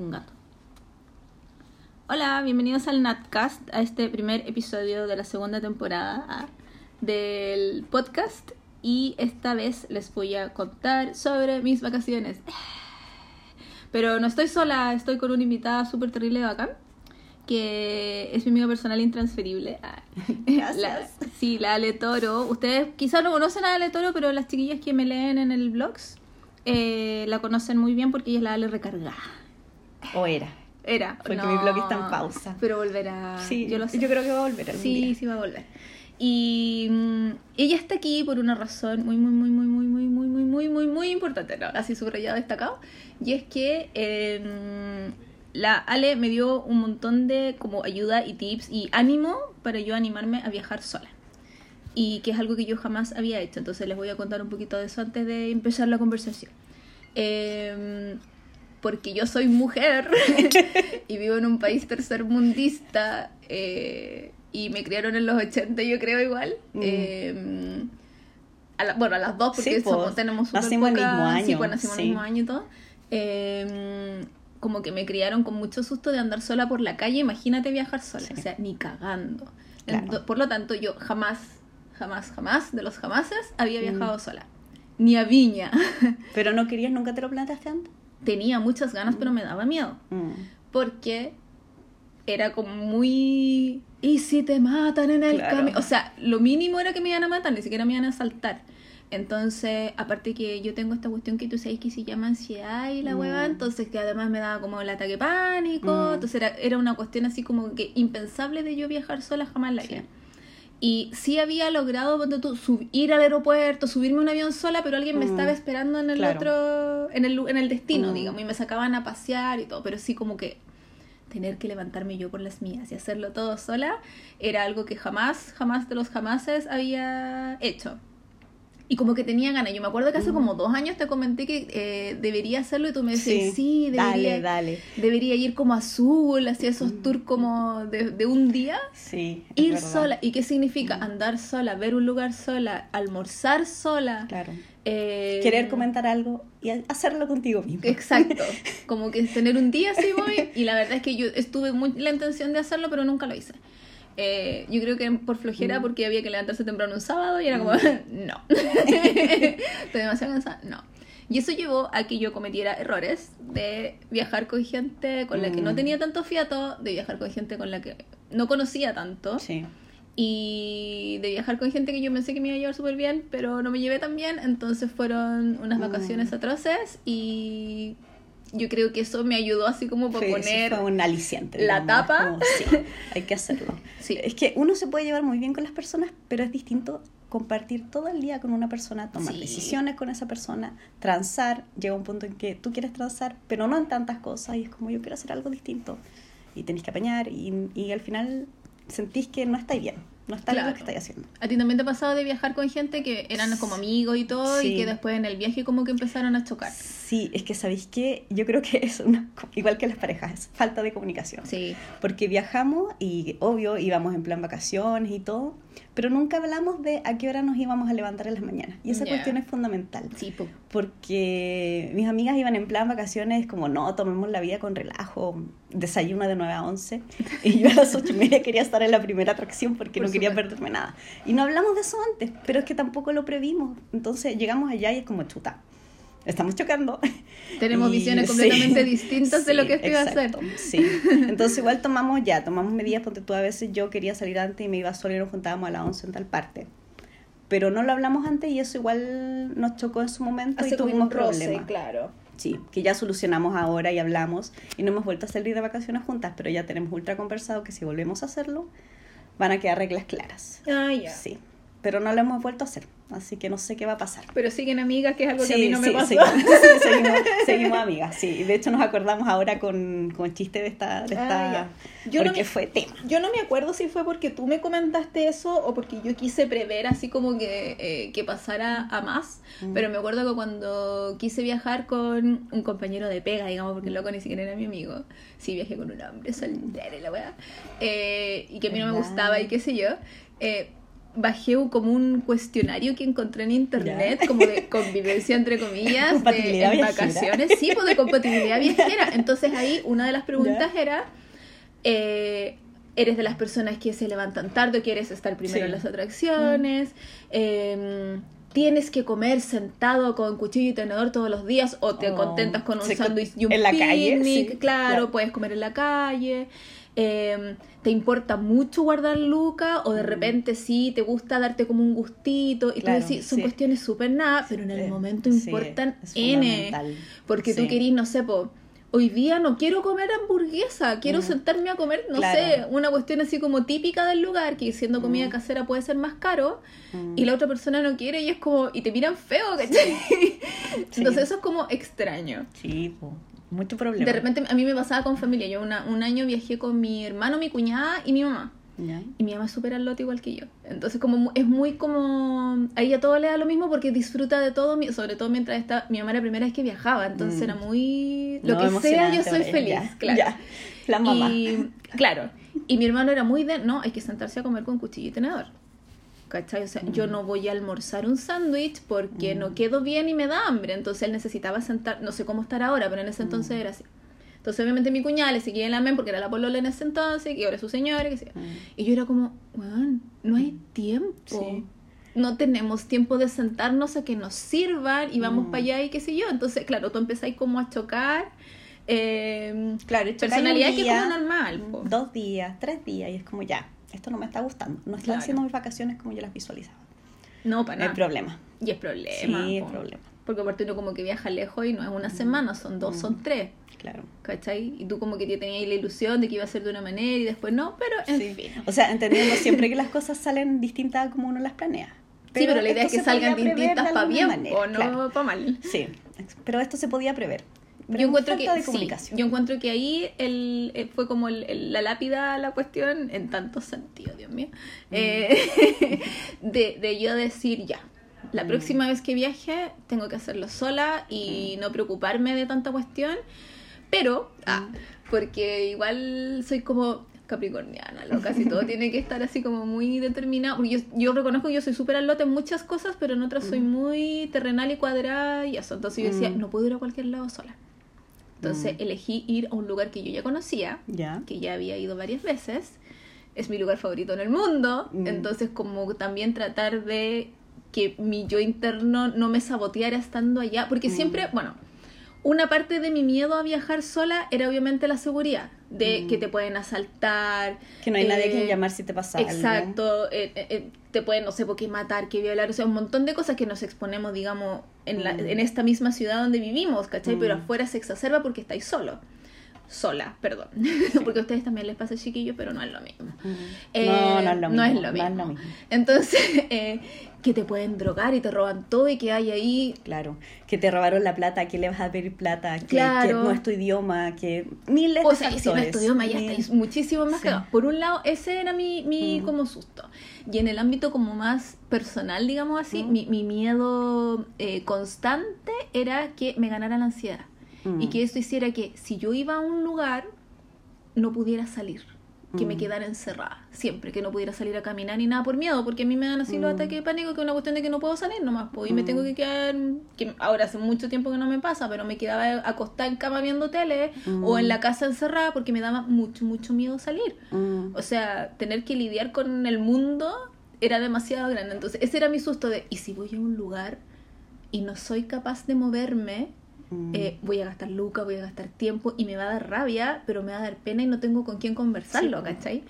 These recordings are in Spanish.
un gato. Hola, bienvenidos al Natcast, a este primer episodio de la segunda temporada ah, del podcast. Y esta vez les voy a contar sobre mis vacaciones. Pero no estoy sola, estoy con una invitada súper terrible de bacán, que es mi amiga personal intransferible. Ah, la- sí, la Ale Toro. Ustedes quizás no conocen a Ale Toro, pero las chiquillas que me leen en el blogs eh, la conocen muy bien porque ella es la Ale recargada. O era. Era. Porque no, mi blog está en pausa. Pero volverá. Sí, yo lo sé. creo que va a volver algún Sí, día. sí va a volver. Y mm, ella está aquí por una razón muy, muy, muy, muy, muy, muy, muy, muy, muy, muy, muy importante, ¿no? Así subrayado, destacado. Y es que eh, la Ale me dio un montón de como ayuda y tips y ánimo para yo animarme a viajar sola. Y que es algo que yo jamás había hecho. Entonces les voy a contar un poquito de eso antes de empezar la conversación. Eh, porque yo soy mujer y vivo en un país tercermundista eh, y me criaron en los 80 yo creo igual. Mm. Eh, a la- bueno, a las dos porque Sí, pues, somos- tenemos nacimos el poca- mismo año, Sí, pues nacimos el mismo año y todo. Eh, como que me criaron con mucho susto de andar sola por la calle. Imagínate viajar sola, o sea, ni cagando. Claro. Por lo tanto, yo jamás, jamás, jamás, de los jamases, había Mm. viajado sola. Ni a Viña. Pero no querías, nunca te lo planteaste antes. Tenía muchas ganas, pero me daba miedo. Mm. Porque era como muy... ¿Y si te matan en el Claro. camino? O sea, lo mínimo era que me iban a matar, ni siquiera me iban a asaltar. Entonces, aparte que yo tengo esta cuestión que tú sabes que se llama ansiedad y la Mm. hueva, entonces que además me daba como el ataque pánico, Mm. entonces era, era una cuestión así como que impensable de yo viajar sola jamás la Sí. Y sí había logrado, ponte tú, sub- ir al aeropuerto, subirme a un avión sola, pero alguien me Mm. estaba esperando en el Claro. otro, en el, en el destino, Mm. digamos, y me sacaban a pasear y todo, pero sí como que tener que levantarme yo por las mías y hacerlo todo sola era algo que jamás, jamás de los jamases había hecho. Y como que tenía ganas. Yo me acuerdo que hace Mm. como dos años te comenté que eh, debería hacerlo y tú me decías, sí, debería, dale, dale. debería ir como azul, hacía esos Mm. tours como de, de un día. Sí. Ir verdad. sola. ¿Y qué significa? Mm. Andar sola, ver un lugar sola, almorzar sola. Claro. eh, Querer comentar algo y hacerlo contigo mismo. Exacto, como que tener un día así voy y la verdad es que yo estuve muy la intención de hacerlo pero nunca lo hice. Eh, yo creo que por flojera Mm. porque había que levantarse temprano un sábado y era como, no, estoy demasiado cansada, no. Y eso llevó a que yo cometiera errores de viajar con gente con la que no Mm. tenía tanto fiato, de viajar con gente con la que no conocía tanto Sí. y de viajar con gente que yo pensé que me iba a llevar súper bien, pero no me llevé tan bien, entonces fueron unas Mm. vacaciones atroces y yo creo que eso me ayudó así como para sí, poner... fue un aliciente. la digamos, tapa. como, sí, hay que hacerlo. Sí. Es que uno se puede llevar muy bien con las personas, pero es distinto compartir todo el día con una persona, tomar Sí. decisiones con esa persona, transar. Llega un punto en que tú quieres transar, pero no en tantas cosas, y es como yo quiero hacer algo distinto. Y tenés que apañar, y, y al final sentís que no estáis bien, no está bien lo Claro. que estáis haciendo. ¿A ti también te ha pasado de viajar con gente que eran como amigos y todo y que después en el viaje como que empezaron a chocar? Sí, es que sabéis que yo creo que es una, igual que las parejas, es falta de comunicación. Sí, Porque viajamos y obvio íbamos en plan vacaciones y todo, pero nunca hablamos de a qué hora nos íbamos a levantar en las mañanas. Y esa cuestión es fundamental. sí, po. Porque mis amigas iban en plan vacaciones como, no, tomemos la vida con relajo, desayuno de 9 a 11. Y yo a las 8 y media quería estar en la primera atracción porque Por no quería perderme nada. Y no hablamos de eso antes, pero es que tampoco lo previmos. Entonces llegamos allá y es como chuta. Estamos chocando. Tenemos Y- visiones sí. completamente distintas de lo Sí, que esto iba a hacer. Sí. Entonces igual tomamos ya, tomamos medidas, porque tú a veces yo quería salir antes y me iba sola y nos juntábamos a las 11 en tal parte. Pero no lo hablamos antes y eso igual nos chocó en su momento Hace y tuvimos un roce, problemas. claro. Sí, que ya solucionamos ahora y hablamos y no hemos vuelto a salir de vacaciones juntas, pero ya tenemos ultra conversado que si volvemos a hacerlo van a quedar reglas claras. Ah, ya. Sí, pero no lo hemos vuelto a hacer, así que no sé qué va a pasar. Pero siguen amigas, que es algo que a mí no me sí, pasó. Seguimos, sí, seguimos, seguimos amigas, sí. De hecho, nos acordamos ahora con, con chiste de esta. De Ah, esta ya. Yo no porque me- fue tema. Yo no me acuerdo si fue porque tú me comentaste eso o porque yo quise prever así como que, eh, que pasara a más. Mm. Pero me acuerdo que cuando quise viajar con un compañero de pega, digamos, porque el loco ni siquiera era mi amigo. Sí, viajé con un hombre soltero y la weá. eh, y que a mí no me gustaba y qué sé yo. eh, bajé como un cuestionario que encontré en internet, como de convivencia entre comillas, de, en vacaciones, sí, pues de compatibilidad viajera. Entonces ahí una de las preguntas era, eh, ¿eres de las personas que se levantan tarde o quieres estar primero Sí. en las atracciones? Eh, ¿Tienes que comer sentado con cuchillo y tenedor todos los días o te Oh, contentas con un sándwich y un en la calle, picnic? sí, claro, claro. puedes comer en la calle. Eh, ¿Te importa mucho guardar luca o de Mm. repente sí te gusta darte como un gustito? Y Claro, tú decís, son sí. cuestiones súper nada, pero en el momento importan N. Porque tú querís, no sé, po, hoy día no quiero comer hamburguesa, quiero Mm. sentarme a comer, no Claro. sé, una cuestión así como típica del lugar, que siendo comida Mm. casera puede ser más caro, Mm. y la otra persona no quiere y es como, y te miran feo, ¿cachai? Entonces eso es como extraño. Sí, mucho problema. De repente a mí me pasaba con familia, yo una, un año viajé con mi hermano, mi cuñada y mi mamá. Y mi mamá es súper lote igual que yo. Entonces como es muy como... A ella todo le da lo mismo porque disfruta de todo, sobre todo mientras está... Mi mamá era la primera vez que viajaba, entonces Mm. era muy... Lo No, que sea, yo soy feliz, Ya, claro. ya. La mamá. Y claro, y mi hermano era muy de... No, hay que sentarse a comer con cuchillo y tenedor. ¿Cachai? O sea, yo Mm. no voy a almorzar un sándwich porque no quedo bien y me da hambre. Entonces él necesitaba sentar... No sé cómo estar ahora, pero en ese entonces Mm. era así. Entonces obviamente mi cuñada le seguía el amén porque era la polola en ese entonces, que ahora es su señora, que sea. Mm. Y yo era como, weón, no hay tiempo. Sí. No tenemos tiempo de sentarnos a que nos sirvan y vamos Mm. para allá y qué sé yo. Entonces, claro, tú empezáis como a chocar. eh, Claro, personalidad un que es día, como normal. po. Dos días, tres días, y es como ya, esto no me está gustando. No están Claro. haciendo mis vacaciones como yo las visualizaba. No, para nada. problema. Y es problema. Sí, es problema. Porque aparte uno como que viaja lejos y no es una semana, son dos, Mm. son tres. Claro. ¿Cachai? Y tú como que tenías la ilusión de que iba a ser de una manera y después no, pero en Sí. fin. O sea, entendiendo siempre que las cosas salen distintas a como uno las planea. sí, pero la idea es que salgan distintas para bien manera, o no claro. para mal. Sí, pero esto se podía prever. Pero yo encuentro falta que de sí, yo encuentro que ahí el, eh, fue como el- el- la lápida la cuestión en tantos sentidos, Dios mío, Mm. eh, de, de yo decir ya. La Mm. próxima vez que viaje tengo que hacerlo sola Mm. y no preocuparme de tanta cuestión, pero, ah, Mm. porque igual soy como capricorniana, lo casi todo tiene que estar así como muy determinado. Porque yo, yo reconozco que yo soy súper al lote en muchas cosas, pero en otras soy muy terrenal y cuadrada y eso. Entonces yo decía, Mm. no puedo ir a cualquier lado sola. Entonces Mm. elegí ir a un lugar que yo ya conocía, que ya había ido varias veces. Es mi lugar favorito en el mundo. Mm. Entonces como también tratar de que mi yo interno no me saboteara estando allá. Porque Mm. siempre, bueno, una parte de mi miedo a viajar sola era obviamente la seguridad. De Mm. que te pueden asaltar. Que no hay nadie a quien eh, llamar si te pasa algo. Exacto, eh, eh, eh, te pueden, no sé, por qué matar, que violar, o sea, un montón de cosas que nos exponemos, digamos, en, la, Mm. en esta misma ciudad donde vivimos, ¿cachai? Pero Mm. afuera se exacerba porque estáis solo. Sola, perdón. porque a ustedes también les pasa chiquillos, pero no es lo mismo. Eh, no, no es lo mismo. no es lo mismo. mismo. Entonces, eh, que te pueden drogar y te roban todo y que hay ahí Claro, que te robaron la plata, que le vas a pedir plata, que, Claro. que no es tu idioma, que miles O de sea, y si factores. no estudió ya Mil- estáis muchísimo más Sí. cagados. Por un lado, ese era mi, mi como susto. Y en el ámbito como más personal, digamos así, mi, mi miedo eh, constante era que me ganara la ansiedad. Mm. Y que esto hiciera que si yo iba a un lugar, no pudiera salir. Que me Mm. quedara encerrada. Siempre, que no pudiera salir a caminar ni nada por miedo. Porque a mí me dan así los Mm. ataques de pánico, que es una cuestión de que no puedo salir nomás. Pues, y me Mm. tengo que quedar, que ahora hace mucho tiempo que no me pasa, pero me quedaba acostada en cama viendo tele o en Mm. la casa encerrada porque me daba mucho, mucho miedo salir. Mm. O sea, tener que lidiar con el mundo era demasiado grande. Entonces, ese era mi susto de, ¿y si voy a un lugar y no soy capaz de moverme? Mm. eh, voy a gastar lucas, voy a gastar tiempo y me va a dar rabia, pero me va a dar pena y no tengo con quién conversarlo, Sí. ¿cachai?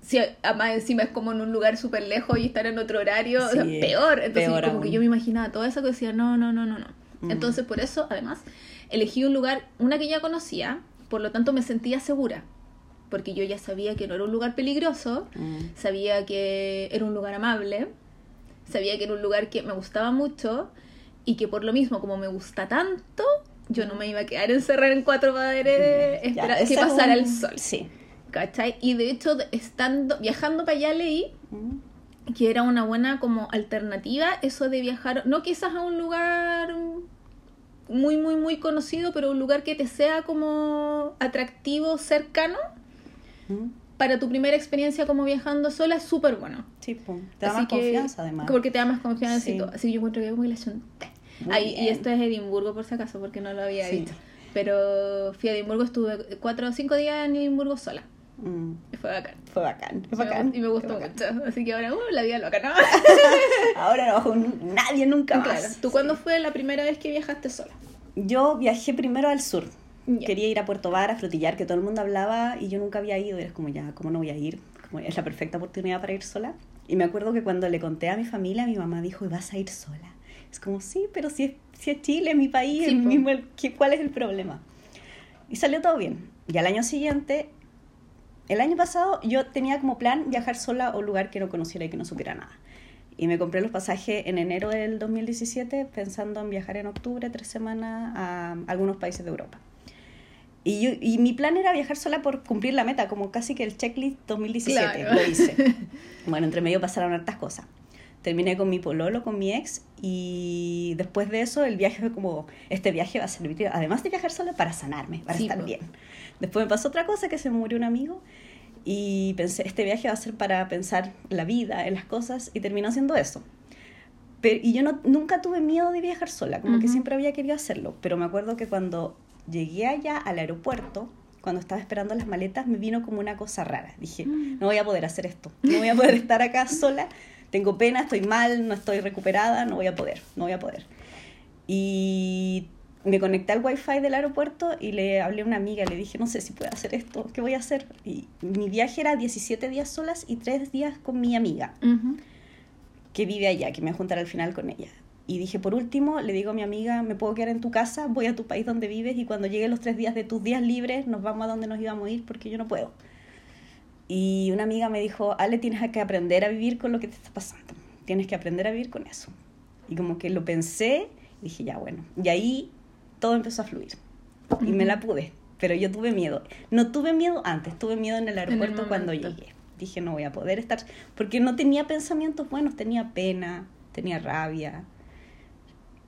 Si además encima es como en un lugar súper lejos y estar en otro horario, o sea, Sí, peor. Entonces peor como que yo me imaginaba eso que decía, no, no, no, no, no. Mm. Entonces por eso, además, elegí un lugar, una que ya conocía, por lo tanto me sentía segura, porque yo ya sabía que no era un lugar peligroso, Mm. sabía que era un lugar amable, sabía que era un lugar que me gustaba mucho y que por lo mismo, como me gusta tanto, yo no me iba a quedar encerrada en cuatro paredes esperando que es pasara un- el sol. Sí. ¿Cachai? Y de hecho, estando, viajando para allá leí Mm. que era una buena como alternativa eso de viajar, no quizás a un lugar muy, muy, muy conocido, pero un lugar que te sea como atractivo, cercano, Mm. para tu primera experiencia como viajando sola es súper bueno. Sí, po. te da Así más que- confianza además. Porque te da más confianza Sí. y todo. Así que yo encuentro que muy la. Ahí, y esto es Edimburgo por si acaso, porque no lo había Sí. dicho. Pero fui a Edimburgo, estuve cuatro o cinco días en Edimburgo sola. Mm, fue bacán. fue bacán, fue bacán. y me gustó bacán. mucho. Así que ahora, uh, la vida loca, ¿no? Ahora no bajo nadie nunca más. claro. ¿Tú cuándo fue la primera vez que viajaste sola? Yo viajé primero al sur. Ya. Quería ir a Puerto Vara, a flotillar, que todo el mundo hablaba y yo nunca había ido. Y era como, ya, ¿cómo no voy a ir? Como es la perfecta oportunidad para ir sola. Y me acuerdo que cuando le conté a mi familia, mi mamá dijo, ¿y vas a ir sola? Es como, sí, pero si es, si es Chile, mi país, Sí, el mismo, el- ¿qué- ¿cuál es el problema? Y salió todo bien. Y al año siguiente, el año pasado, yo tenía como plan viajar sola a un lugar que no conociera y que no supiera nada. Y me compré los pasajes en enero del 2017 pensando en viajar en octubre, tres semanas, a algunos países de Europa. Y, yo, y mi plan era viajar sola por cumplir la meta, como casi que el checklist 2017 Claro. lo hice. Bueno, entre medio pasaron hartas cosas. Terminé con mi pololo, con mi ex, y después de eso el viaje fue como, este viaje va a servir, además de viajar sola, para sanarme, para Sí, estar po. bien. Después me pasó otra cosa, que se murió un amigo, y pensé, este viaje va a ser para pensar la vida, en las cosas, y terminó siendo eso. Pero, y yo no, nunca tuve miedo de viajar sola, como que Ujú. siempre había querido hacerlo, pero me acuerdo que cuando llegué allá al aeropuerto, cuando estaba esperando las maletas, me vino como una cosa rara. Dije, Mm. no voy a poder hacer esto, no voy a poder estar acá sola, tengo pena, estoy mal, no estoy recuperada, no voy a poder, no voy a poder. Y me conecté al wifi del aeropuerto y le hablé a una amiga, le dije, no sé si puedo hacer esto, ¿qué voy a hacer? Y mi viaje era 17 días solas y 3 días con mi amiga que vive allá, que me voy a juntar al final con ella. Y dije, por último, le digo a mi amiga, me puedo quedar en tu casa, voy a tu país donde vives y cuando lleguen los tres días de tus días libres nos vamos a donde nos íbamos a ir porque yo no puedo. Y una amiga me dijo, Ale, tienes que aprender a vivir con lo que te está pasando. Tienes que aprender a vivir con eso. Y como que lo pensé, dije, ya bueno. Y ahí todo empezó a fluir. Y me la pude. Pero yo tuve miedo. No tuve miedo antes, tuve miedo en el el aeropuerto cuando llegué. Dije, no voy a poder estar. Porque no tenía pensamientos buenos, tenía pena, tenía rabia.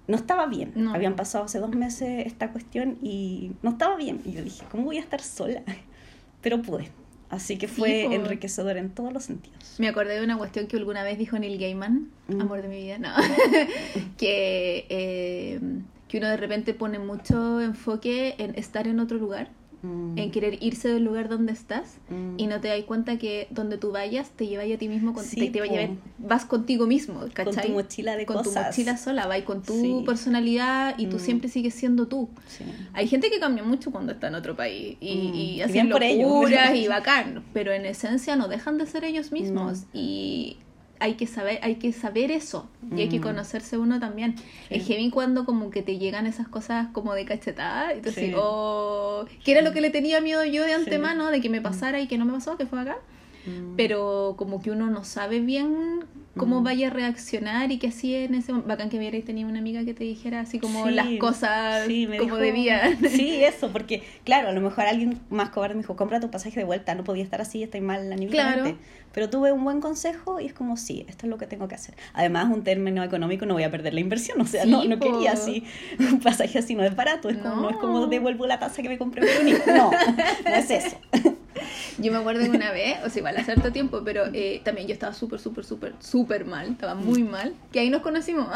No estaba bien. No. Habían pasado hace dos meses esta cuestión y no estaba bien. Y yo dije, ¿cómo voy a estar sola? Pero pude. Así que Sí, fue enriquecedor en todos los sentidos. Me acordé de una cuestión que alguna vez dijo Neil Gaiman, Mm. amor de mi vida, no, que, eh, que uno de repente pone mucho enfoque en estar en otro lugar, Mm. en querer irse del lugar donde estás Mm. y no te das cuenta que donde tú vayas te lleva a ti mismo, con, Sí, te, te llevar- vas contigo mismo, ¿cachai? Con tu mochila de Con tu cosas. mochila sola, vas con tu Sí. personalidad y tú Mm. siempre sigues siendo tú. Sí. Hay gente que cambia mucho cuando está en otro país y, y y hacen por locuras y bacán, pero en esencia no dejan de ser ellos mismos No. y hay que saber hay que saber eso y hay que Mm. conocerse uno también. Sí. Es heavy cuando como que te llegan esas cosas como de cachetada y tú Sí. oh, que era lo que le tenía miedo yo de antemano de que me pasara y que no me pasó, que fue acá, Mm. pero como que uno no sabe bien cómo Mm. vaya a reaccionar y que así en ese momento, bacán que hubierais tenido una amiga que te dijera así como Sí, las cosas sí, como dijo- debían. Sí, eso, porque claro, a lo mejor alguien más cobarde me dijo, compra tu pasaje de vuelta, no podía estar así, estoy mal anímicamente. Claro. Pero tuve un buen consejo y es como, sí, esto es lo que tengo que hacer. Además, un término económico, no voy a perder la inversión, o sea, Sí, no, no quería así, un pasaje así no es barato, es como, no. es como No. devuelvo la taza que me compré en Verónica. No, no es eso. Yo me acuerdo que una vez, o sea, igual hace harto tiempo, pero eh, también yo estaba súper, súper, súper, súper mal, estaba muy mal, que ahí nos conocimos.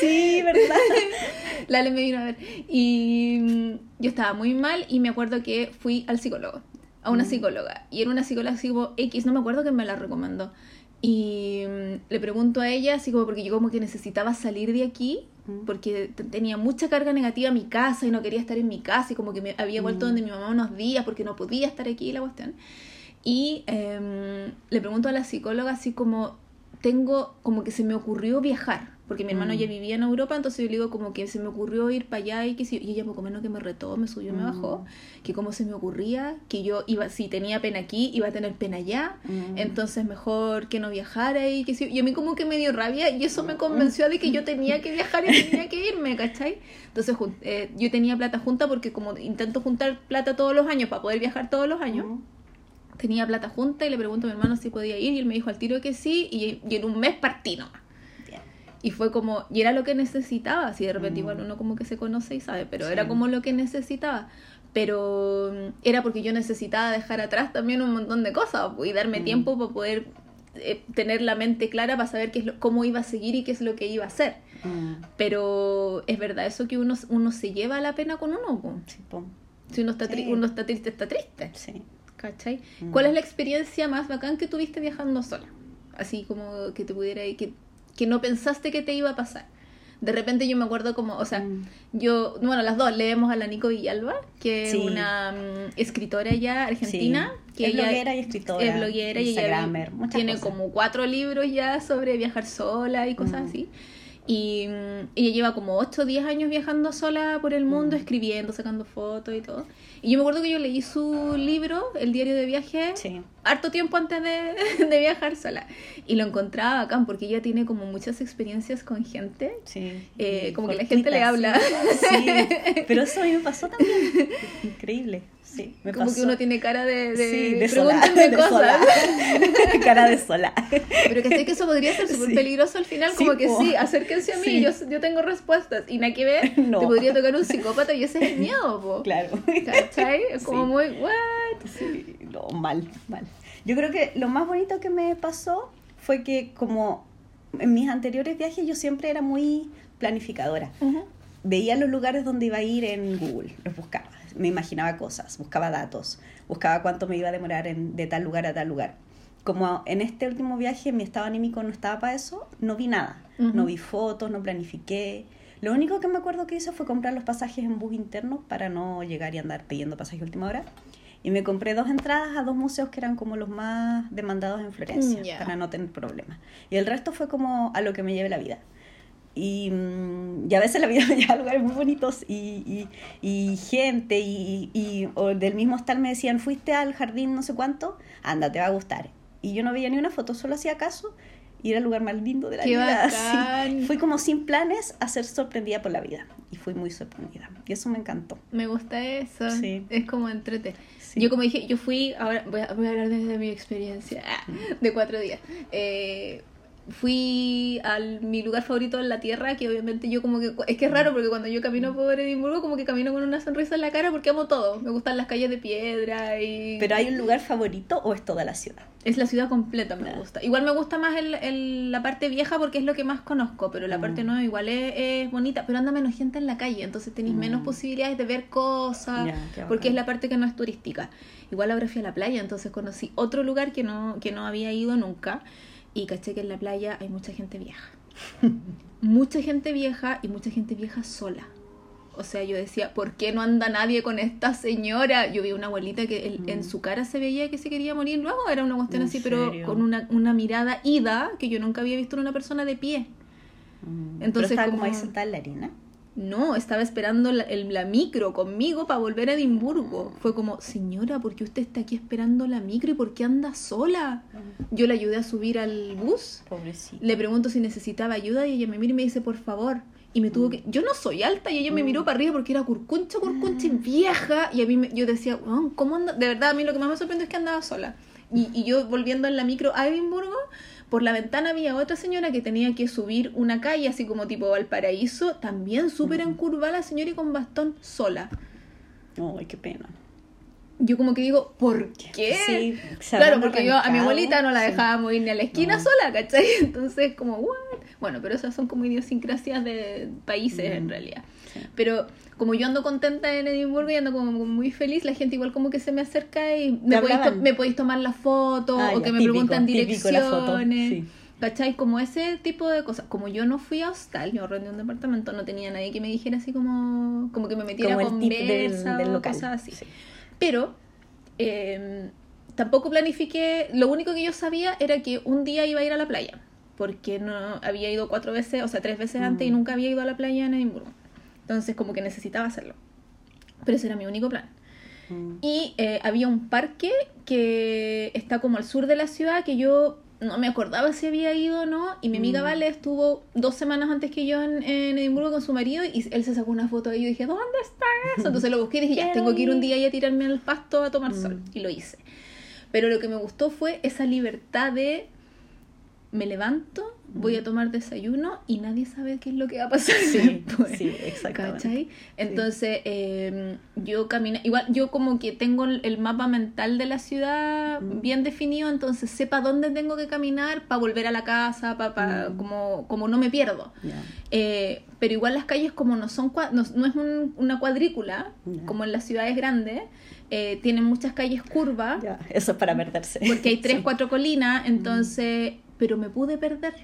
Sí, ¿verdad? Lale me vino a ver. Y mm, yo estaba muy mal y me acuerdo que fui al psicólogo, a una Mm. psicóloga. Y era una psicóloga X, no me acuerdo que me la recomendó. Y mm, le pregunto a ella, así como porque yo como que necesitaba salir de aquí, Mm. porque tenía mucha carga negativa en mi casa y no quería estar en mi casa y como que me había vuelto Mm. donde mi mamá unos días porque no podía estar aquí la cuestión. Y em, le pregunto a la psicóloga así como, tengo, como que se me ocurrió viajar, porque mi hermano Mm. ya vivía en Europa, entonces yo le digo como que se me ocurrió ir para allá y que si, y ella poco menos que me retó, me subió, me Mm. bajó, que como se me ocurría, que yo iba, si tenía pena aquí, iba a tener pena allá, Mm. entonces mejor que no viajara y que si, y a mí como que me dio rabia y eso me convenció de que yo tenía que viajar y tenía que irme, ¿cachai? Entonces eh, yo tenía plata junta porque como intento juntar plata todos los años para poder viajar todos los años, Mm. tenía plata junta y le pregunto a mi hermano si podía ir y él me dijo al tiro que sí y, y en un mes partí nomás. Y fue como, y era lo que necesitaba, si de repente Mm. igual uno como que se conoce y sabe, pero Sí. era como lo que necesitaba. pero mm, era porque yo necesitaba dejar atrás también un montón de cosas pues, y darme Mm. tiempo para poder eh, tener la mente clara para saber qué es lo- cómo iba a seguir y qué es lo que iba a hacer. Mm, Pero es verdad eso que uno, uno se lleva la pena con uno. sí, Si uno está, Sí. uno está triste, está triste. sí. ¿Cachai? ¿Cuál es la experiencia más bacán que tuviste viajando sola? Así como que te pudiera que, que no pensaste que te iba a pasar. De repente yo me acuerdo como, o sea, Mm. yo, bueno, las dos leemos a la Nico Villalba, que Sí. es una mm, escritora ya argentina, Sí. que es ella bloguera y escritora. es bloguera y ella tiene cosas. como cuatro libros ya sobre viajar sola y cosas Mm. así. Y mm, ella lleva como 8 o 10 años viajando sola por el mundo, Mm. escribiendo, sacando fotos y todo. Y yo me acuerdo que yo leí su libro, El diario de viaje, Sí. harto tiempo antes de, de viajar sola. Y lo encontraba bacán porque ella tiene como muchas experiencias con gente. Sí. Eh, y como que la gente le habla. Sí, pero eso a mí me pasó también. Increíble. Sí, me como pasó. que uno tiene cara de, de, Sí, de sola. pregúntenme de cosas. sola. Cara de sola. Pero que sé que eso podría ser súper Sí. peligroso al final, Sí, como que po. sí, acérquense a mí, yo, yo tengo respuestas. Y nada que ver, No. te podría tocar un psicópata y ese es el miedo, po. Claro. ¿Cachai? Es como muy, what? Sí, no, mal, mal. Yo creo que lo más bonito que me pasó fue que como en mis anteriores viajes yo siempre era muy planificadora. Veía los lugares donde iba a ir en Google, los buscaba, me imaginaba cosas, buscaba datos, buscaba cuánto me iba a demorar en- de tal lugar a tal lugar. Como en este último viaje mi estado anímico no estaba para eso, no vi nada, no vi fotos, no planifiqué. Lo único que me acuerdo que hice fue comprar los pasajes en bus interno para no llegar y andar pidiendo pasajes a última hora. Y me compré dos entradas a dos museos que eran como los más demandados en Florencia, Mm, para no tener problemas. Y el resto fue como a lo que me lleve la vida. Y, mm, y a veces la vida me lleva a lugares muy bonitos y, y, y gente y, y o del mismo hostal me decían, fuiste al jardín no sé cuánto, anda, te va a gustar. Y yo no veía ni una foto, solo hacía caso y era el lugar más lindo de la Qué vida. Fui como sin planes a ser sorprendida por la vida y fui muy sorprendida. Y eso me encantó. Me gusta eso. Sí. Es como entrete. Sí. Yo como dije, yo fui, ahora voy a, voy a hablar desde mi experiencia de cuatro días. Eh, fui a mi lugar favorito en la tierra, que obviamente yo como que... Es que es raro porque cuando yo camino por Edimburgo como que camino con una sonrisa en la cara porque amo todo. Me gustan las calles de piedra y... ¿Pero hay un lugar favorito o es toda la ciudad? Es la ciudad completa, me Claro. gusta. Igual me gusta más el, el- la parte vieja porque es lo que más conozco, pero la Mm. parte nueva igual es, es bonita, pero anda menos gente en la calle, entonces tenéis menos Mm. posibilidades de ver cosas, porque es la parte que no es turística. Igual ahora fui a la playa, entonces conocí otro lugar que no, que no había ido nunca y caché que en la playa hay mucha gente vieja. mucha gente vieja y mucha gente vieja sola. O sea, yo decía, ¿por qué no anda nadie con esta señora? Yo vi una abuelita que el- en Mm. su cara se veía que se quería morir luego. Era una cuestión ¿En así, pero con una, una mirada ida que yo nunca había visto en una persona de pie. Mm. Entonces, ¿Pero estaba como como- ahí sentada en la harina? No, estaba esperando la, el- la micro conmigo para volver a Edimburgo. Fue como, señora, ¿por qué usted está aquí esperando la micro y por qué anda sola? Yo le ayudé a subir al bus. Pobrecita. Le pregunto si necesitaba ayuda y ella me mira y me dice, por favor. Y me tuvo que... Yo no soy alta y ella me Mm. miró para arriba porque era curcuncha, curcuncha y vieja. Y a mí me- yo decía, "Weón, ¿cómo anda? De verdad, a mí lo que más me sorprendió es que andaba sola. Y, y yo volviendo en la micro a Edimburgo, por la ventana había otra señora que tenía que subir una calle así como tipo Valparaíso, también súper Mm. encurvada la señora y con bastón sola. Ay, qué pena. Yo como que digo, ¿por qué? Sí, Claro, porque yo a mi abuelita no la Sí. dejábamos ir ni a la esquina No. sola, ¿cachai? Entonces, como, ¿what? Bueno, pero esas son como idiosincrasias de países en Mm. realidad. Sí. Pero como yo ando contenta en Edimburgo y ando como muy feliz, la gente igual como que se me acerca y me podéis, to- hablaban? me podéis tomar la foto Ah, o ya, que me típico, preguntan foto, direcciones. sí. ¿Cachai? Como ese tipo de cosas. Como yo no fui a hostal, yo arrendé un departamento, no tenía nadie que me dijera así como, como que me metiera Como del, conversa del o local. cosas así. Sí. Pero eh, tampoco planifiqué, lo único que yo sabía era que un día iba a ir a la playa, porque no había ido cuatro veces, o sea, tres veces antes y Mm. nunca había ido a la playa en Edimburgo. Entonces como que necesitaba hacerlo. Pero ese era mi único plan. Mm. Y eh, había un parque que está como al sur de la ciudad que yo no me acordaba si había ido o no. Y mi amiga Mm. Vale estuvo dos semanas antes que yo en, en Edimburgo con su marido y él se sacó una foto y yo dije, ¿dónde está eso? Entonces lo busqué y dije, ya, tengo que ir un día y a tirarme al pasto a tomar sol. Mm. Y lo hice. Pero lo que me gustó fue esa libertad de me levanto, voy a tomar desayuno y nadie sabe qué es lo que va a pasar Sí, después. sí, exactamente. ¿Cachai? Entonces, eh, yo camino, igual yo como que tengo el mapa mental de la ciudad Mm. bien definido, entonces sepa dónde tengo que caminar para volver a la casa, para Mm. como, como no me pierdo. Ya. Eh, pero igual las calles como no son no, no es un- una cuadrícula, como en las ciudades grandes, eh, tienen muchas calles curvas, Eso es para perderse. porque hay tres, Sí. cuatro colinas, entonces, pero me pude perder,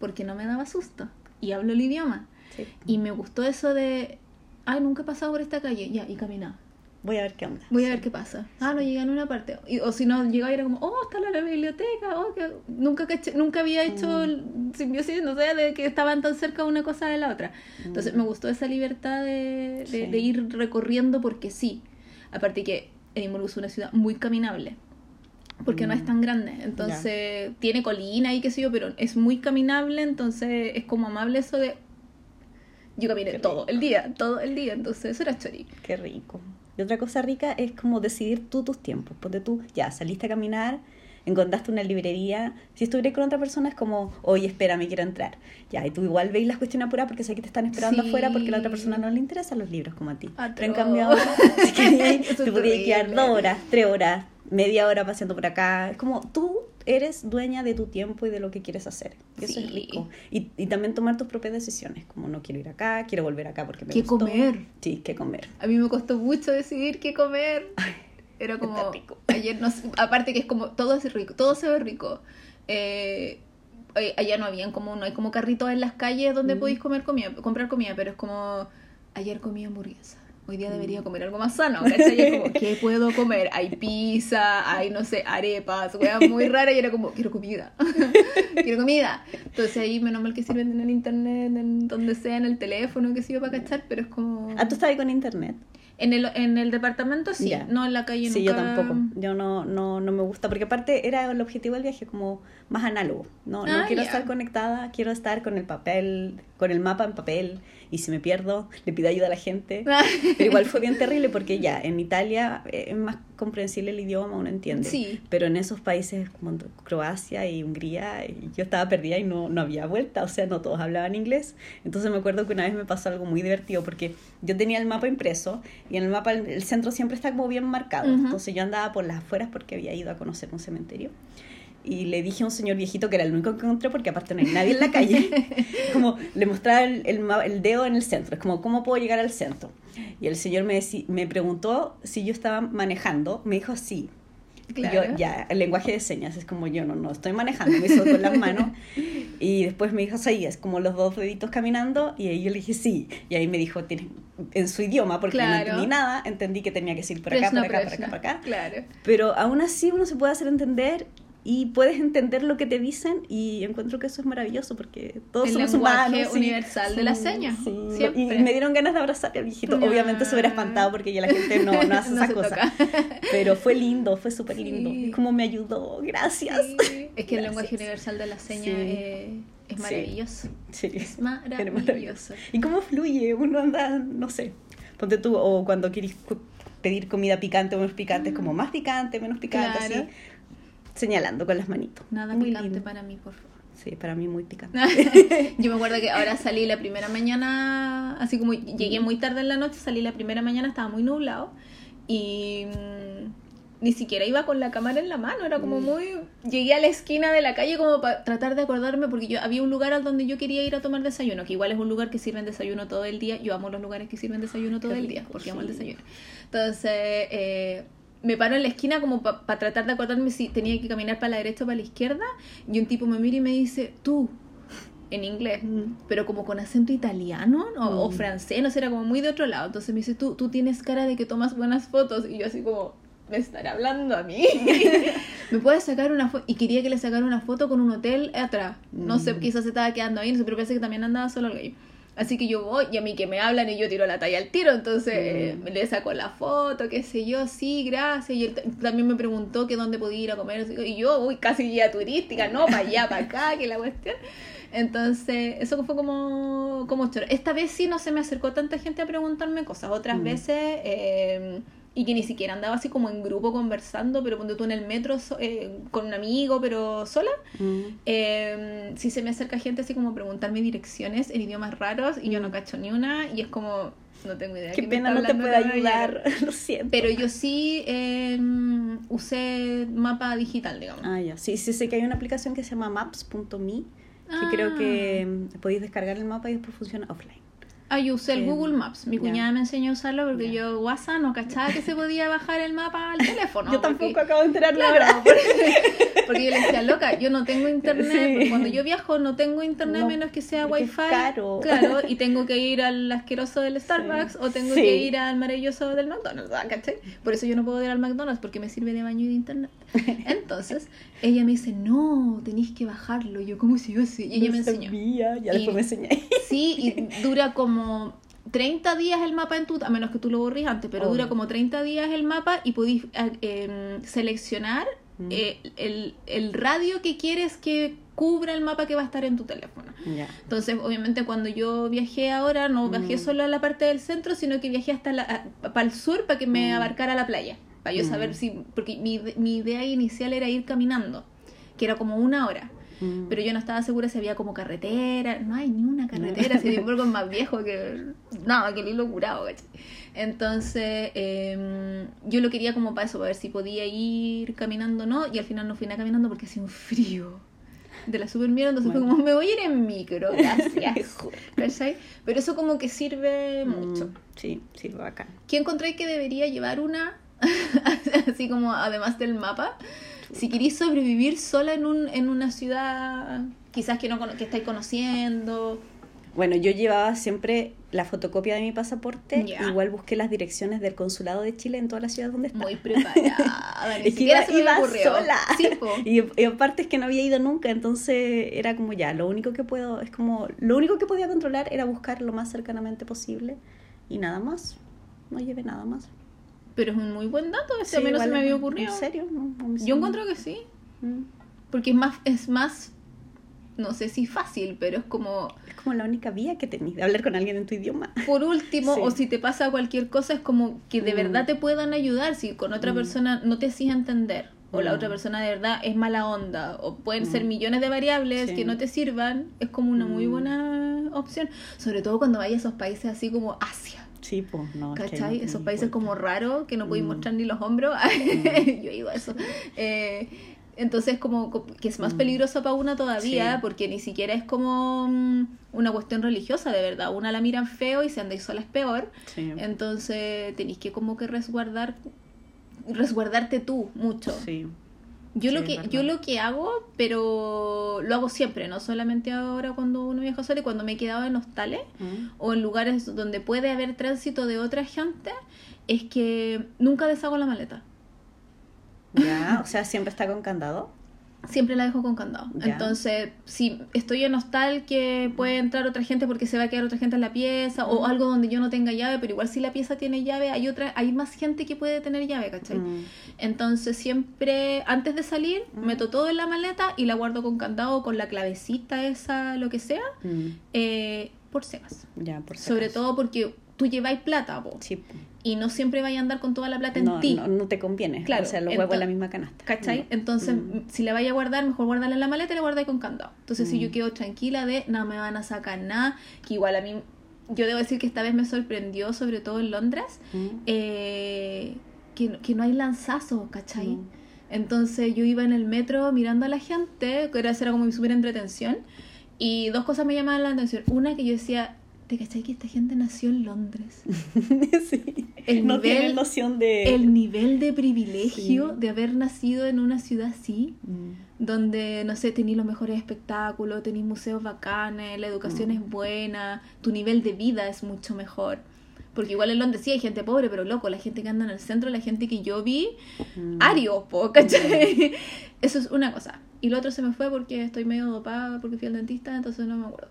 porque no me daba susto, y hablo el idioma. Sí. Y me gustó eso de, ay, nunca he pasado por esta calle, ya, y caminaba. Voy a ver qué onda. Voy a ver qué pasa. Ah, no llegué en una parte. Y- o si no, llegaba y era como, oh, está la biblioteca. Oh, que... nunca, caché- nunca había hecho el simbiosis, no sé, de que estaban tan cerca una cosa de la otra. Entonces Mm. me gustó esa libertad de, de, Sí. de ir recorriendo porque sí. Aparte que Edimburgo es una ciudad muy caminable. Porque no es Mm. tan grande. Entonces tiene colina y qué sé yo, pero es muy caminable. Entonces es como amable eso de... Yo caminé todo el día, todo el día. Entonces eso era chori. Qué rico. Y otra cosa rica es como decidir tú tus tiempos. Porque tú ya saliste a caminar, encontraste una librería. Si estuvieras con otra persona es como, oye, espera, me quiero entrar. Ya, y tú igual veis las cuestiones apuras porque sé que te están esperando Sí. afuera porque a la otra persona no le interesan los libros como a ti. Pero en cambio ahora, te podías quedar dos horas, tres horas, media hora paseando por acá. Es como tú eres dueña de tu tiempo y de lo que quieres hacer. Y eso es rico. Y, y también tomar tus propias decisiones, como no quiero ir acá, quiero volver acá porque me ¿Qué gustó. comer? Sí, qué comer. A mí me costó mucho decidir qué comer. Era como Está rico. ayer no aparte que es como todo es rico, todo se ve rico. Eh, allá no habían como no hay como carritos en las calles donde Mm. podéis comer comida, comprar comida, pero es como ayer comí hamburguesa. Hoy día Mm. debería comer algo más sano, ¿cachai? Y es como, ¿qué puedo comer? Hay pizza, hay, no sé, arepas, weas muy rara y era como, quiero comida, quiero comida. Entonces ahí, menos mal que sirven en el internet, en donde sea, en el teléfono, que sirva para cachar, pero es como... Ah, tú estabas ahí con internet. En el, en el departamento sí, Ya. no en la calle Sí, nunca. yo tampoco. Yo no, no, no me gusta, porque aparte era el objetivo del viaje como más análogo. No, no Ah, quiero ya. estar conectada, quiero estar con el papel, con el mapa en papel. Y si me pierdo, le pido ayuda a la gente. Pero igual fue bien terrible porque ya, en Italia eh, es más comprensible el idioma, uno entiende. Sí. Pero en esos países como Croacia y Hungría, y yo estaba perdida y no, no había vuelta, o sea, no todos hablaban inglés. Entonces me acuerdo que una vez me pasó algo muy divertido porque yo tenía el mapa impreso y en el mapa el, el centro siempre está como bien marcado. Ujú. Entonces yo andaba por las afueras porque había ido a conocer un cementerio. Y le dije a un señor viejito que era el único que encontré porque aparte no hay nadie en la calle, como le mostraba el, el, el dedo en el centro, es como, ¿cómo puedo llegar al centro? Y el señor me, deci- me preguntó si yo estaba manejando, me dijo sí. Y Claro. Yo, ya, el lenguaje de señas es como yo no, no estoy manejando, me hizo con las manos. Y después me dijo, sí, es como los dos deditos caminando. Y ahí yo le dije, sí. Y ahí me dijo, "Tienes-", en su idioma, porque no Claro. entendí nada, entendí que tenía que ir por acá, por acá, por presna. acá, por acá. Claro. Pero aún así uno se puede hacer entender y puedes entender lo que te dicen y encuentro que eso es maravilloso porque todos El somos humanos. sí, universal de las señas, sí. siempre. Y me dieron ganas de abrazar al viejito. No. Obviamente se hubiera espantado porque ya la gente no, no hace No esas cosas. Pero fue lindo, fue súper lindo. Sí. Es como me ayudó, gracias. Es que el lenguaje universal de la seña Sí. eh, es maravilloso. Sí. Es maravilloso. ¿Y cómo fluye? Uno anda, no sé, ponte tú, o cuando quieres pedir comida picante o menos picante, es como más picante, menos picante, Claro. así, señalando con las manitos. Nada Muy picante lindo. para mí, por favor. Sí, para mí muy picante. Yo me acuerdo que ahora salí la primera mañana, así como llegué muy tarde en la noche, salí la primera mañana, estaba muy nublado y mm, ni siquiera iba con la cámara en la mano, era como Mm. muy... Llegué a la esquina de la calle como para tratar de acordarme porque yo había un lugar al donde yo quería ir a tomar desayuno, que igual es un lugar que sirven desayuno todo el día, yo amo los lugares que sirven desayuno todo el día, porque amo el desayuno. Entonces... Eh, me paro en la esquina como para tratar de acordarme si tenía que caminar para la derecha o para la izquierda y un tipo me mira y me dice, tú, en inglés, Mm. pero como con acento italiano ¿no? o Mm. francés, no sé, era como muy de otro lado. Entonces me dice, tú, tú tienes cara de que tomas buenas fotos. Y yo así como, ¿me estará hablando a mí? ¿Me puedes sacar una foto? Y quería que le sacara una foto con un hotel atrás. No sé, Mm. quizás se estaba quedando ahí, no sé, pero parece que también andaba solo el gallo. Así que yo voy y a mí que me hablan y yo tiro la talla al tiro, entonces eh, Mm. le saco la foto, qué sé yo, sí, gracias. Y él también me preguntó que dónde podía ir a comer. Y yo, uy, casi guía turística, no, para allá, para acá, que la cuestión. Entonces, eso fue como, como choro. Esta vez sí no se me acercó tanta gente a preguntarme cosas. Otras Mm. veces eh, y que ni siquiera andaba así como en grupo conversando, pero cuando tú en el metro so- eh, con un amigo, pero sola, Mm. eh, sí se me acerca gente así como preguntarme direcciones en idiomas raros y yo no cacho ni una y es como, no tengo idea. Qué me pena no te puedo ayudar, lo siento. Pero yo sí eh, usé mapa digital, digamos. Ah, ya. Sí, sí sé que hay una aplicación que se llama maps.me, que Ah. creo que mm, podéis descargar el mapa y después funciona offline. Ah, yo usé el Eh, Google Maps. Mi cuñada me enseñó a usarlo porque yo, WhatsApp, no cachaba que se podía bajar el mapa al teléfono. yo porque- tampoco acabo de enterarme Claro, ahora. porque, porque yo le decía, loca, yo no tengo internet. Sí. Cuando yo viajo no tengo internet No, menos que sea porque es wifi. caro. Claro, y tengo que ir al asqueroso del Starbucks o tengo Sí. que ir al maravilloso del McDonald's, ¿ah? ¿cachai? Por eso yo no puedo ir al McDonald's porque me sirve de baño y de internet. Entonces, ella me dice, no, tenéis que bajarlo. Yo, ¿cómo se hace? Y ella No me enseñó. sabía, ya Y- después me enseñé. Sí, y dura como 30 días el mapa en tu... A menos que tú lo borres antes, pero Oh. dura como 30 días el mapa y podéis eh, em, seleccionar Mm. eh, el, el radio que quieres que cubra el mapa que va a estar en tu teléfono. Entonces, obviamente, cuando yo viajé ahora, no viajé Mm. solo a la parte del centro, sino que viajé hasta la, para el sur para que me Mm. abarcara la playa. Para yo Mm. saber si... Porque mi, mi idea inicial era ir caminando, que era como una hora. Mm. Pero yo no estaba segura si había como carretera. No hay ni una carretera. Si Edimburgo es más viejo que. Nada, que el hilo curado, ¿cachai? Entonces, eh, yo lo quería como para eso, para ver si podía ir caminando o no. Y al final no fui nada caminando porque hacía un frío de la super mierda. Entonces fue Bueno. como, me voy a ir en micro, gracias. ¿Cachai? Pero eso como que sirve mucho. Mm, Sí, sí, bacán. ¿Quién encontré que debería llevar una? Así como además del mapa. Si queréis sobrevivir sola en, un, en una ciudad, quizás que no que estáis conociendo. Bueno, yo llevaba siempre la fotocopia de mi pasaporte. Igual busqué las direcciones del consulado de Chile en todas las ciudades donde está. Muy preparada. Ni Es que siquiera iba, se me iba ocurrió. sola. Sí. Y, y aparte es que no había ido nunca, entonces era como ya, lo único que puedo, es como, lo único que podía controlar era buscar lo más cercanamente posible y nada más. No llevé nada más. Pero es un muy buen dato, ese Sí, no se me había ocurrido. ¿En serio? No, no me Yo encuentro que sí. Mm. Porque es más, es más, no sé si fácil, pero es como, Es como la única vía que tenés de hablar con alguien en tu idioma. por último, Sí. o si te pasa cualquier cosa, es como que de Mm. verdad te puedan ayudar. Si con otra Mm. persona no te hacía entender, o la otra persona de verdad es mala onda, o pueden ser millones de variables Sí. que no te sirvan, es como una muy buena opción. Sobre todo cuando vayas a esos países así como Asia. Sí, pues no. ¿Cachai? no Esos países como raros que no podéis Mm. mostrar ni los hombros. Yo he ido a eso. Eh, entonces, como co- que es más Mm. peligroso para una todavía, Sí. porque ni siquiera es como mm, una cuestión religiosa, de verdad. Una la miran feo y si andáis sola es peor. Sí. Entonces, tenéis que como que resguardar resguardarte tú mucho. Sí. Yo Sí, lo que yo lo que hago, pero lo hago siempre, no solamente ahora cuando uno viaja sola y cuando me he quedado en hostales Mm. o en lugares donde puede haber tránsito de otra gente, es que nunca deshago la maleta. Ya, o sea, siempre está con candado. Siempre la dejo con candado. Entonces, si estoy en hostal que puede entrar otra gente porque se va a quedar otra gente en la pieza, o Mm. algo donde yo no tenga llave, pero igual si la pieza tiene llave, hay otra, hay más gente que puede tener llave, ¿cachai? Mm. Entonces siempre, antes de salir, Mm. meto todo en la maleta y la guardo con candado, con la clavecita esa, lo que sea, eh, por semas. Ya, por si Sobre todo porque tú lleváis plata, po, Sí. Y no siempre vais a andar con toda la plata en No, ti. no, no te conviene. Claro, O sea, los huevos en la misma canasta. ¿Cachai? Mm. Entonces, Mm. si la vais a guardar, mejor guardarla en la maleta y la guardáis con candado. Entonces, si Mm. yo quedo tranquila de, no me van a sacar nada, que igual a mí, yo debo decir que esta vez me sorprendió, sobre todo en Londres, Mm. eh, que, que no hay lanzazos, ¿cachai? Mm. Entonces yo iba en el metro mirando a la gente, que era, era como mi súper entretención, y dos cosas me llamaban la atención. Una que yo decía, ¿te cachai que esta gente nació en Londres? sí. El no nivel- tienen noción de... El nivel de privilegio Sí. de haber nacido en una ciudad así, Mm. donde, no sé, tenéis los mejores espectáculos, tenéis museos bacanes, la educación Mm. es buena, tu nivel de vida es mucho mejor. Porque igual en Londres sí hay gente pobre, pero loco, la gente que anda en el centro, la gente que yo vi, Mm. arios, po, ¿cachai? Eso es una cosa. Y lo otro se me fue porque estoy medio dopada porque fui al dentista, entonces no me acuerdo.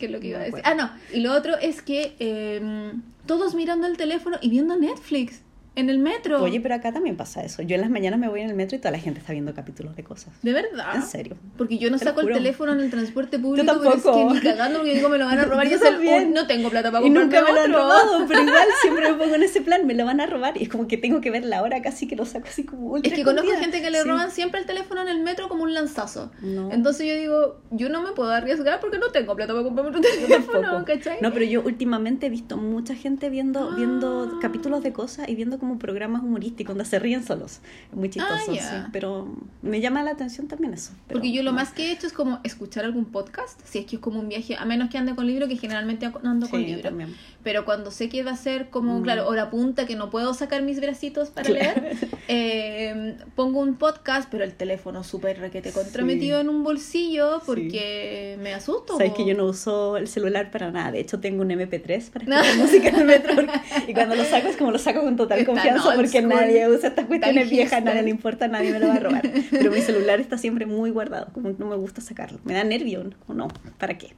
¿Qué es lo que iba a decir? Ah, no. Y lo otro es que eh, todos mirando el teléfono y viendo Netflix. En el metro. Oye, pero acá también pasa eso. Yo en las mañanas me voy en el metro y toda la gente está viendo capítulos de cosas. ¿De verdad? En serio. Porque yo no Te saco el teléfono en el transporte público, Yo pero es que tampoco. ni cagando porque digo me lo van a robar y Yo es el- oh, no tengo plata para Y nunca me lo han otro. robado, pero igual siempre me pongo en ese plan, me lo van a robar y es como que tengo que ver la hora casi que lo saco así como ultra Es que conozco gente que le Sí. roban siempre el teléfono en el metro como un lanzazo. No. Entonces yo digo, yo no me puedo arriesgar porque no tengo plata para comprarme otro teléfono, tampoco. ¿cachai? No, pero yo últimamente he visto mucha gente viendo, viendo capítulos de cosas y viendo como programas humorísticos donde se ríen solos. Muy chistoso, Ah, ya. sí. Pero me llama la atención también eso. pero Porque yo lo no. más que he hecho es como escuchar algún podcast, si es que es como un viaje, a menos que ande con libro, que generalmente ando con Sí, libro. también. Pero cuando sé que va a ser como, Mm. claro, hora punta, que no puedo sacar mis bracitos para Claro. leer, eh, pongo un podcast, pero el teléfono súper requete contrametido Sí. en un bolsillo porque me asusto. Sabes po. que yo no uso el celular para nada. De hecho, tengo un MP3 para escuchar música en el metro. y cuando lo saco es como lo saco con total confianza porque nadie usa estas cuestiones Tan viejas, hipster. nadie le importa, nadie me lo va a robar. Pero mi celular está siempre muy guardado, como no me gusta sacarlo. Me da nervio, ¿o no? ¿Para qué?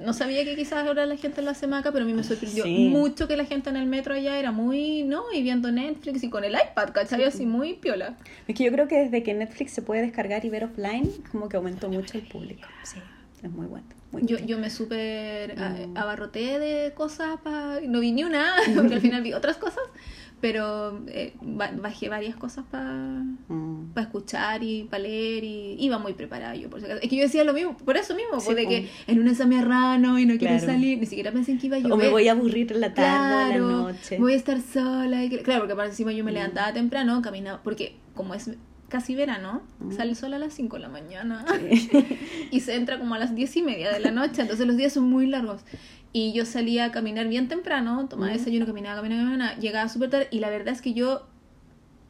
No sabía que quizás ahora la gente lo hace maca, pero a mí me sorprendió Sí. mucho que la gente en el metro allá era muy, ¿no? Y viendo Netflix y con el iPad, ¿cachai? Así muy piola. Es que yo creo que desde que Netflix se puede descargar y ver offline, como que aumentó mucho el público. Sí, es muy bueno. Muy Yo, yo me súper a- Mm. abarroté de cosas, pa- no vi ni una, porque al final vi otras cosas, pero eh, ba- bajé varias cosas para Mm. escuchar y para leer y iba muy preparada yo. Por si acaso. Es que yo decía lo mismo, por eso mismo, Sí, de que el lunes a mi rano y no quiero Claro. salir, ni siquiera pensé en que iba a llover. O me voy a aburrir en la tarde en Claro, la noche. voy a estar sola. y que- Claro, porque para encima yo me Mm. levantaba temprano, caminaba, porque como es casi verano, Mm. sale el sol a las 5 de la mañana y se entra como a las 10 y media de la noche, entonces los días son muy largos. Y yo salía a caminar bien temprano, tomaba Mm. desayuno, caminaba, caminaba, caminaba, llegaba súper tarde y la verdad es que yo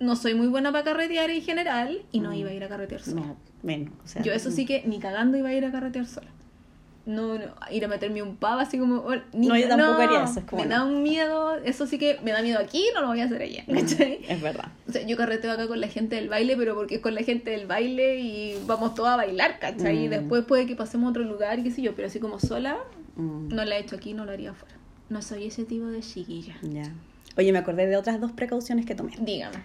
no soy muy buena para carretear en general y no Mm. iba a ir a carretear sola. No, menos. O sea, Yo eso sí que ni cagando iba a ir a carretear sola. No, no, ir a meterme un pavo así como... oh, ni- No, yo tampoco haría eso, es como me no. da un miedo, eso sí que me da miedo aquí, no lo voy a hacer allá, Mm, ¿cachai? Es verdad. O sea, yo carreteo acá con la gente del baile, pero porque es con la gente del baile y vamos todos a bailar, ¿cachai? Y Mm. después puede que pasemos a otro lugar qué sé yo, pero así como sola, Mm, no la he hecho aquí, no lo haría afuera. No soy ese tipo de chiquilla. Ya. Oye, me acordé de otras dos precauciones que tomé. Dígame.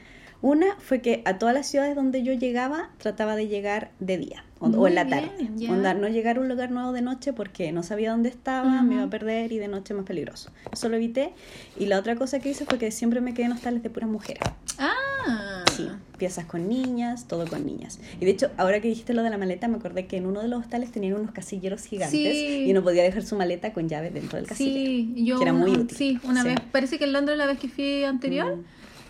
Una fue que a todas las ciudades donde yo llegaba trataba de llegar de día o, en la bien, tarde. Onda, no llegar a un lugar nuevo de noche porque no sabía dónde estaba, me iba a perder y de noche más peligroso. Eso lo evité. Y la otra cosa que hice fue que siempre me quedé en hostales de puras mujeres. Ah. Sí, piezas con niñas, todo con niñas. Y de hecho, ahora que dijiste lo de la maleta, me acordé que en uno de los hostales tenían unos casilleros gigantes Sí. y uno podía dejar su maleta con llave dentro del casillero. Sí, yo que era muy útil. sí, una Sí. vez, parece que en Londres la vez que fui anterior, Mm.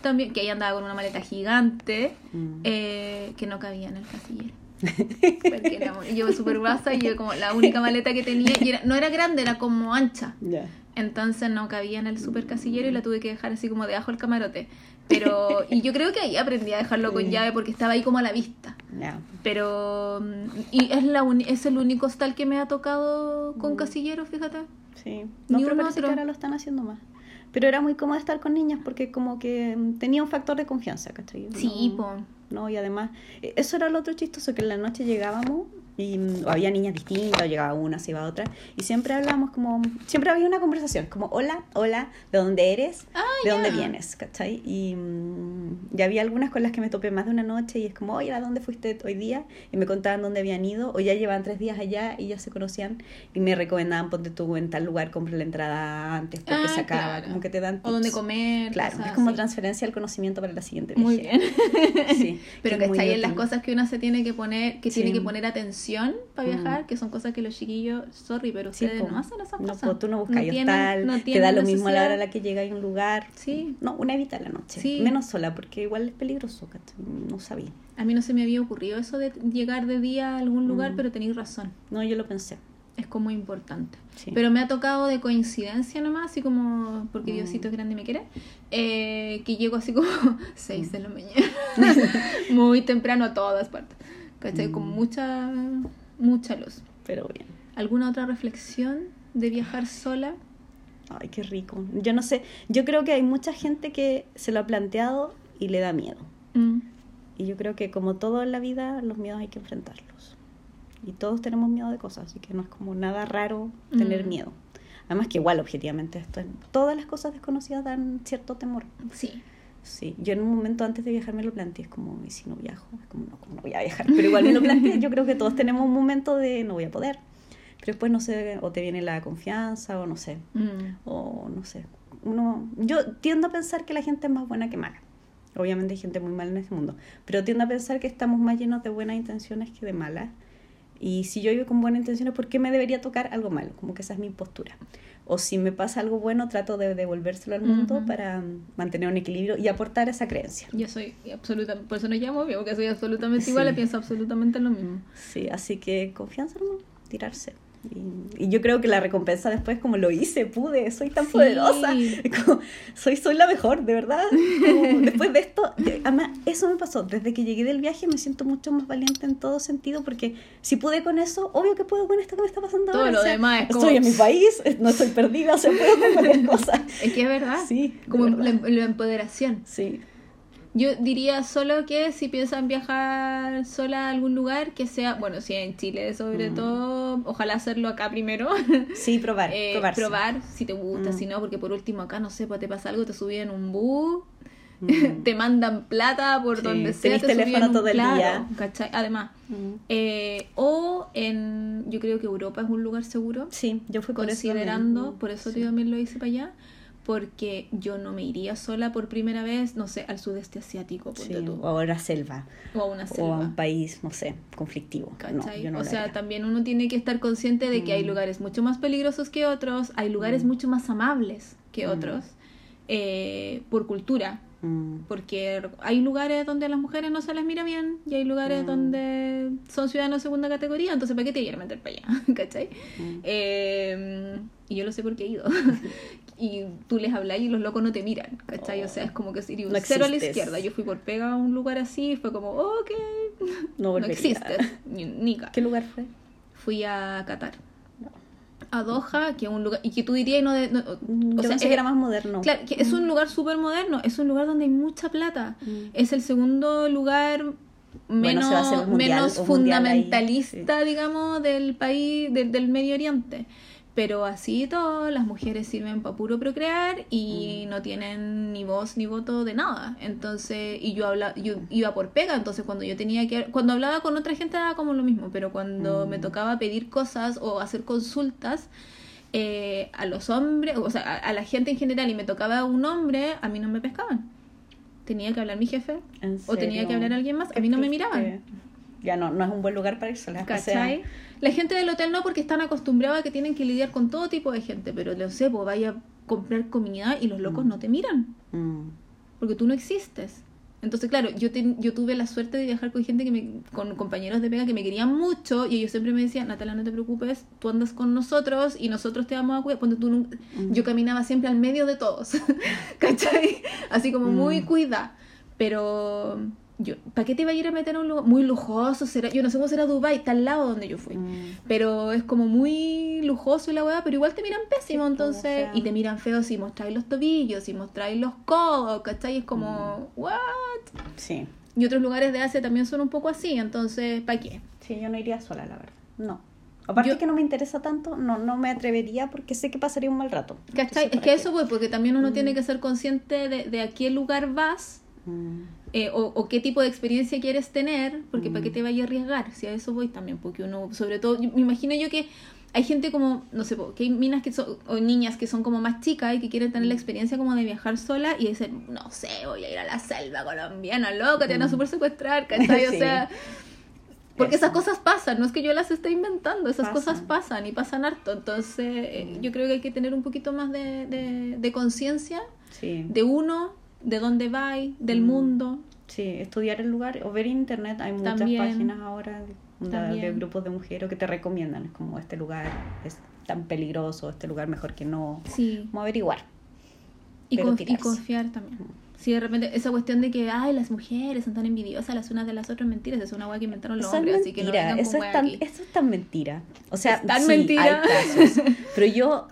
También, que ella andaba con una maleta gigante, Mm. eh, que no cabía en el casillero. Porque era, yo súper grasa y yo como la única maleta que tenía, y era- no era grande, era como ancha. Entonces no cabía en el super casillero y la tuve que dejar así como debajo del camarote. Pero, y yo creo que ahí aprendí a dejarlo con llave porque estaba ahí como a la vista. Pero, mm, y es, la uni- es el único hostal que me ha tocado con Mm. casillero, fíjate. Sí, no, Ni pero un parece otro. que ahora lo están haciendo más. Pero era muy cómodo estar con niñas porque como que tenía un factor de confianza, ¿cachai? Sí, No- po. No, y además, eh, eso era lo otro chistoso, que en la noche llegábamos y mm, había niñas distintas, llegaba una, se iba otra, y siempre hablábamos como, siempre había una conversación, como, hola, hola, ¿de dónde eres? Ah, ¿De dónde vienes? ¿Cachai? Y, mm, y había algunas con las que me topé más de una noche y es como, oye, ¿a dónde fuiste hoy día? Y me contaban dónde habían ido, o ya llevaban tres días allá y ya se conocían y me recomendaban, ponte tú en tal lugar, compra la entrada antes porque Ah, se acaba, claro. como que te dan O dónde tips. comer. Claro, es como así. transferencia del conocimiento para la siguiente Muy viaje. bien. Sí, Pero que está ahí en las cosas que uno se tiene que poner, que tiene que poner atención para Mm. viajar, que son cosas que los chiquillos, sorry, pero Sí, ustedes po. no hacen esas No, cosas. po, tú no buscas tienen- hostal, no te da lo mismo a la hora a la que llega a un lugar. Sí. No, una evita la noche. Sí. Menos sola, porque igual es peligroso. No sabía. A mí no se me había ocurrido eso de llegar de día a algún lugar, Mm. pero tenéis razón. No, yo lo pensé. Es como importante. Sí. Pero me ha tocado de coincidencia nomás, así como porque Mm. Diosito es grande y me quiere, eh, que llego así como 6 Mm. de la mañana, muy temprano a todas partes, ¿cachai? Con Mm. mucha, mucha luz. Pero bien. ¿Alguna otra reflexión de viajar sola? Ay, qué rico. Yo no sé. Yo creo que hay mucha gente que se lo ha planteado y le da miedo. Mm. Y yo creo que como todo en la vida, los miedos hay que enfrentarlos. Y todos tenemos miedo de cosas, así que no es como nada raro tener Mm. miedo. Además que igual, objetivamente, esto, todas las cosas desconocidas dan cierto temor. Sí. Sí, yo en un momento antes de viajar me lo planteé, es como, ¿y si no viajo? Es como, no, como no voy a viajar? Pero igual me lo planteé, yo creo que todos tenemos un momento de no voy a poder. Pero después, no sé, o te viene la confianza, o no sé, Mm. o no sé. Uno, yo tiendo a pensar que la gente es más buena que mala. Obviamente hay gente muy mala en este mundo, pero tiendo a pensar que estamos más llenos de buenas intenciones que de malas. Y si yo vivo con buenas intenciones, ¿por qué me debería tocar algo malo? Como que esa es mi postura. O si me pasa algo bueno, trato de devolvérselo al mundo para mantener un equilibrio y aportar esa creencia. Yo soy absolutamente, por eso nos llamo, porque soy absolutamente Sí. igual, y pienso absolutamente lo mismo. Sí, así que confianza, hermano, tirarse. Y, y yo creo que la recompensa después, como lo hice, pude, soy tan Sí. poderosa, como, soy, soy la mejor, de verdad. Como, después de esto, de- además, eso me pasó. Desde que llegué del viaje me siento mucho más valiente en todo sentido, porque si pude con eso, obvio que puedo con esto que me está pasando Todo ahora. lo o sea, demás es como- Estoy en mi país, no estoy perdida, o sea, puedo con cualquier cosa. Es que es verdad. Sí, Como verdad. la, la empoderación. Sí, Yo diría solo que si piensan viajar sola a algún lugar, que sea, bueno, si en Chile sobre Mm. todo, ojalá hacerlo acá primero. sí, probar, Eh, probar si te gusta, Mm. si no, porque por último acá, no sé, pues te pasa algo, te subí en un bus, Mm. te mandan plata por Sí, donde sea, tenés te teléfono todo el claro, día. ¿cachai? Además, eh, o en, yo creo que Europa es un lugar seguro, Sí, yo fui por eso considerando, también. por eso Sí. yo también lo hice para allá, porque yo no me iría sola por primera vez, no sé, al sudeste asiático, ponte Sí, tú, o a la selva. o a una o a selva. un país, no sé, conflictivo. No, ¿Cachai? yo no o sea, haría. también uno tiene que estar consciente de que hay Mm. lugares mucho más peligrosos que otros, hay lugares Mm. mucho más amables que Mm. otros, eh, por cultura. Mm, Porque hay lugares donde a las mujeres no se les mira bien y hay lugares Mm. donde son ciudadanos de segunda categoría, entonces ¿para qué te quieres meter para allá? ¿Cachai? mm. Eh, y yo lo sé porque he ido. y tú les hablas y los locos no te miran, ¿cachai? O sea, es como que sería un No cero a la izquierda. Yo fui por pega a un lugar así y fue como, ok, No no existes, ni, ni ca- ¿Qué lugar fue? Fui a Qatar. A Doha, que es un lugar, y que tú dirías, no, de- no- Mm, o Yo sea, pensé es- que era más moderno. Claro, que es un lugar súper moderno, es un lugar donde hay mucha plata. Mm. Es el segundo lugar menos, mundial, ahí, fundamentalista, digamos, del país, del, del Medio Oriente. Pero así y todo, las mujeres sirven para puro procrear Mm. y no tienen ni voz ni voto de nada. Entonces, y yo habla, yo iba por pega, entonces cuando yo tenía que, cuando hablaba con otra gente daba como lo mismo, pero cuando Mm. me tocaba pedir cosas o hacer consultas, eh, a los hombres, o sea, a, a la gente en general y me tocaba un hombre, a mí no me pescaban. Tenía que hablar mi jefe ¿En o tenía que hablar alguien más, a mí no me miraban. Ya no, no es un buen lugar para ir sola. o sea, ¿Cachai? La gente del hotel no, porque están acostumbrados a que tienen que lidiar con todo tipo de gente, pero lo sé, pues vaya a comprar comida y los locos Mm. no te miran, mm, porque tú no existes. Entonces, claro, yo, ten- yo tuve la suerte de viajar con gente que me, con compañeros de pega que me querían mucho y ellos siempre me decían, Natalia, no te preocupes, tú andas con nosotros y nosotros te vamos a cuidar. Ponte tú Mm. Yo caminaba siempre al medio de todos, ¿cachai? Así como muy cuida. Pero, yo, ¿para qué te iba a ir a meter a un lugar muy lujoso? Será, yo no sé cómo será Dubai, está al lado donde yo fui. mm. Pero es como muy lujoso y la weá, pero igual te miran pésimo, Sí, entonces. Y te miran feo si mostráis los tobillos, si mostráis los codos, ¿cachai? Es Mm. como, ¿what? Sí. Y otros lugares de Asia también son un poco así, entonces, ¿para qué? Sí, yo no iría sola, la verdad. No. Aparte Yo- que no me interesa tanto, no, no me atrevería porque sé que pasaría un mal rato. ¿Cachai? Entonces, Es ¿para que qué? eso voy, porque también uno Mm. tiene que ser consciente de, de a qué lugar vas Mm, eh, o, o qué tipo de experiencia quieres tener, porque para qué Mm. te vaya a arriesgar, si a eso voy también, porque uno, sobre todo, me imagino yo que hay gente como, no sé, que hay minas que son, o niñas que son como más chicas y que quieren tener la experiencia como de viajar sola y dicen, no sé, voy a ir a la selva colombiana, loca, te van a Mm. super secuestrar, ¿cachai? O Sí. sea... Porque Eso. esas cosas pasan, no es que yo las esté inventando, esas Pasan. cosas pasan y pasan harto. Entonces, eh, Mm. yo creo que hay que tener un poquito más de, de, de conciencia Sí. de uno, de dónde va, del Mm. mundo. Sí, estudiar el lugar o ver internet. Hay muchas También. páginas ahora de, de grupos de mujeres que te recomiendan. Es como este lugar es tan peligroso, este lugar mejor que no. Sí. Como averiguar. Y, y confiar también. Si de repente esa cuestión de que, ay, las mujeres son tan envidiosas las unas de las otras, mentiras, es una hueá que inventaron los Eso hombres, así que no mentira, eso, es tan, aquí. eso es tan mentira. O sea, Es tan sí, mentira. hay casos. Pero yo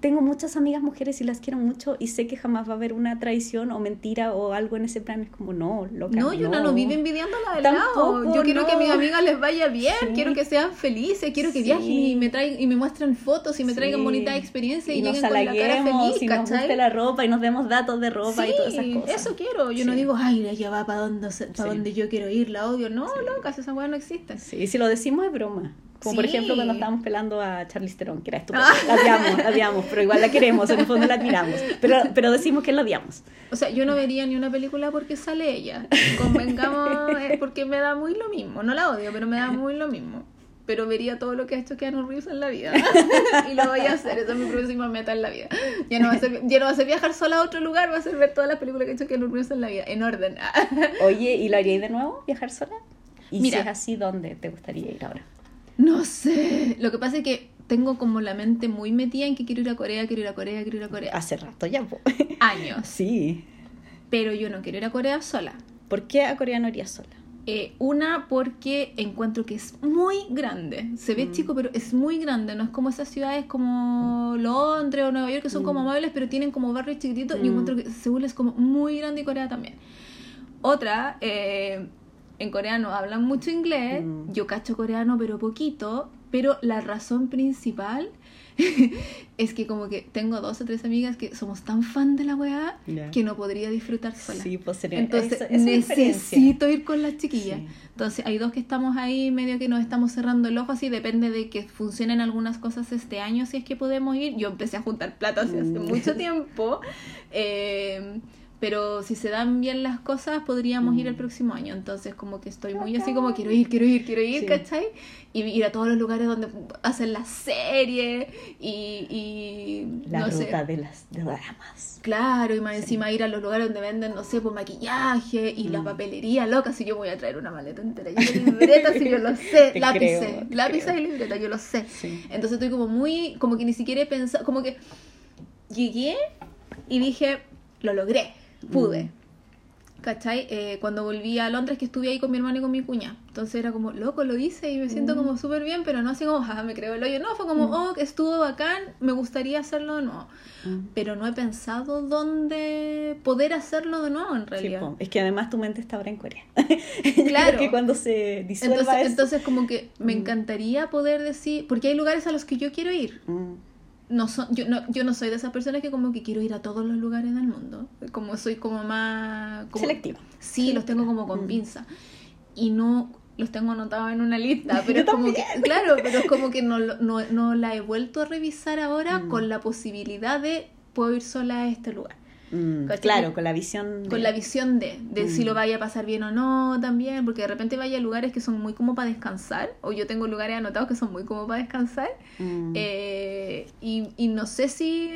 tengo muchas amigas mujeres y las quiero mucho y sé que jamás va a haber una traición o mentira o algo en ese plan. Es como, no, loca, No, yo no, no vive envidiando la del Tampoco, lado. Yo quiero que a mis amigas les vaya bien, Sí. quiero que sean felices, quiero que Sí. viajen y me traigan y me muestren fotos y me traigan bonitas experiencias y, lleguen con la cara feliz, y nos ¿cachai? guste la ropa y nos demos datos de ropa y todas esas cosas. eso quiero. Yo no digo, ay, ella va para donde, se- pa' Sí. donde yo quiero ir, la odio. No, locas, esa weá no existe. Sí, si lo decimos es broma. Como por Sí. ejemplo cuando estábamos pelando a Charlize Theron, que era estupenda. La odiamos, la odiamos, pero igual la queremos, en el fondo la admiramos. Pero, pero decimos que la odiamos. O sea, yo no vería ni una película porque sale ella. Convengamos, es porque me da muy lo mismo. No la odio, pero me da muy lo mismo. Pero vería todo lo que ha hecho Keanu Reeves en la vida. y lo voy a hacer. Esa es mi próxima meta en la vida. Ya no, va a ser, ya no va a ser viajar sola a otro lugar, va a ser ver todas las películas que ha hecho Keanu Reeves en la vida. En orden. Oye, ¿y lo haríais de nuevo, viajar sola? Y Mira. si es así, ¿dónde te gustaría ir ahora? No sé. Lo que pasa es que tengo como la mente muy metida en que quiero ir a Corea, quiero ir a Corea, quiero ir a Corea. Hace rato ya, po. Años. Sí. Pero yo no quiero ir a Corea sola. ¿Por qué a Corea no irías sola? Eh, una porque encuentro que es muy grande. Se ve Mm. chico, pero es muy grande. No es como esas ciudades como Londres o Nueva York que son como Mm. amables, pero tienen como barrios chiquititos. Mm. Y encuentro que Seúl es como muy grande y Corea también. Otra, eh, en coreano hablan mucho inglés. Mm. Yo cacho coreano, pero poquito. Pero la razón principal es que como que tengo dos o tres amigas que somos tan fan de la weá que no podría disfrutar sola. Sí, pues sería Entonces es diferencia. necesito ir con las chiquillas. Sí. Entonces hay dos que estamos ahí medio que nos estamos cerrando el ojo así, depende de que funcionen algunas cosas este año si es que podemos ir. Yo empecé a juntar plata hace, hace Mm. mucho tiempo, eh, pero si se dan bien las cosas podríamos ir el Mm. próximo año. Entonces como que estoy muy así como quiero ir, quiero ir, quiero ir, Sí. ¿cachai? Y ir a todos los lugares donde hacen las series y, y La no ruta sé. de las dramas. Claro, y más encima ir a los lugares donde venden, no sé, pues maquillaje y la Mm. papelería, loca, si yo voy a traer una maleta entera de libretas, si yo lo sé, Te lápices, creo, lápices creo. y libretas, yo lo sé. Sí. Entonces estoy como muy, como que ni siquiera he pensado, como que llegué y dije, lo logré, pude. Mm. ¿Cachai? Eh, cuando volví a Londres, que estuve ahí con mi hermano y con mi cuña. Entonces era como, loco, lo hice y me siento Mm. como súper bien, pero no así como, jaja, me creo el hoyo. No, fue como, Mm. oh, estuvo bacán, me gustaría hacerlo de nuevo Mm. pero no he pensado dónde poder hacerlo de nuevo en realidad. es que además tu mente está ahora en Corea. Claro. que cuando se disuelva entonces, eso- entonces como que me encantaría poder decir, porque hay lugares a los que yo quiero ir. No son, yo, no, yo no soy de esas personas que como que quiero ir a todos los lugares del mundo. Como soy como más... Como, Selectiva. Sí, los tengo como con Mm. pinza. Y no los tengo anotados en una lista, pero Yo es como que, claro, pero es como que no, lo- no, no la he vuelto a revisar ahora Mm. con la posibilidad de puedo ir sola a este lugar. Mm. Claro, con la visión. Con de- la visión de, de si Mm. lo vaya a pasar bien o no también, porque de repente vaya a lugares que son muy como para descansar, o yo tengo lugares anotados que son muy como para descansar, Mm. eh, y, y no sé si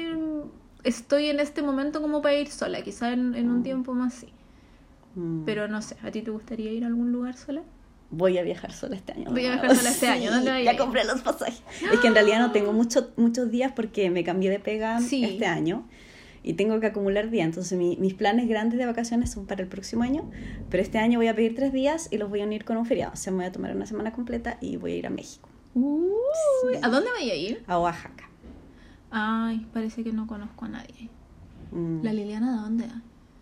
estoy en este momento como para ir sola, quizá en, en un Mm. tiempo más sí, Mm. pero no sé, ¿a ti te gustaría ir a algún lugar sola? Voy a viajar sola este año. Voy a viajar sola este año. ¿Dónde vas a Ya compré los pasajes. Es que en realidad no tengo mucho, muchos días porque me cambié de pega Sí. este año y tengo que acumular días. Entonces mi- mis planes grandes de vacaciones son para el próximo año, pero este año voy a pedir tres días y los voy a unir con un feriado. O sea, me voy a tomar una semana completa y voy a ir a México, Uy, Sí. ¿A dónde voy a ir? a Oaxaca. Ay, parece que no conozco a nadie. Mm, ¿La Liliana de dónde?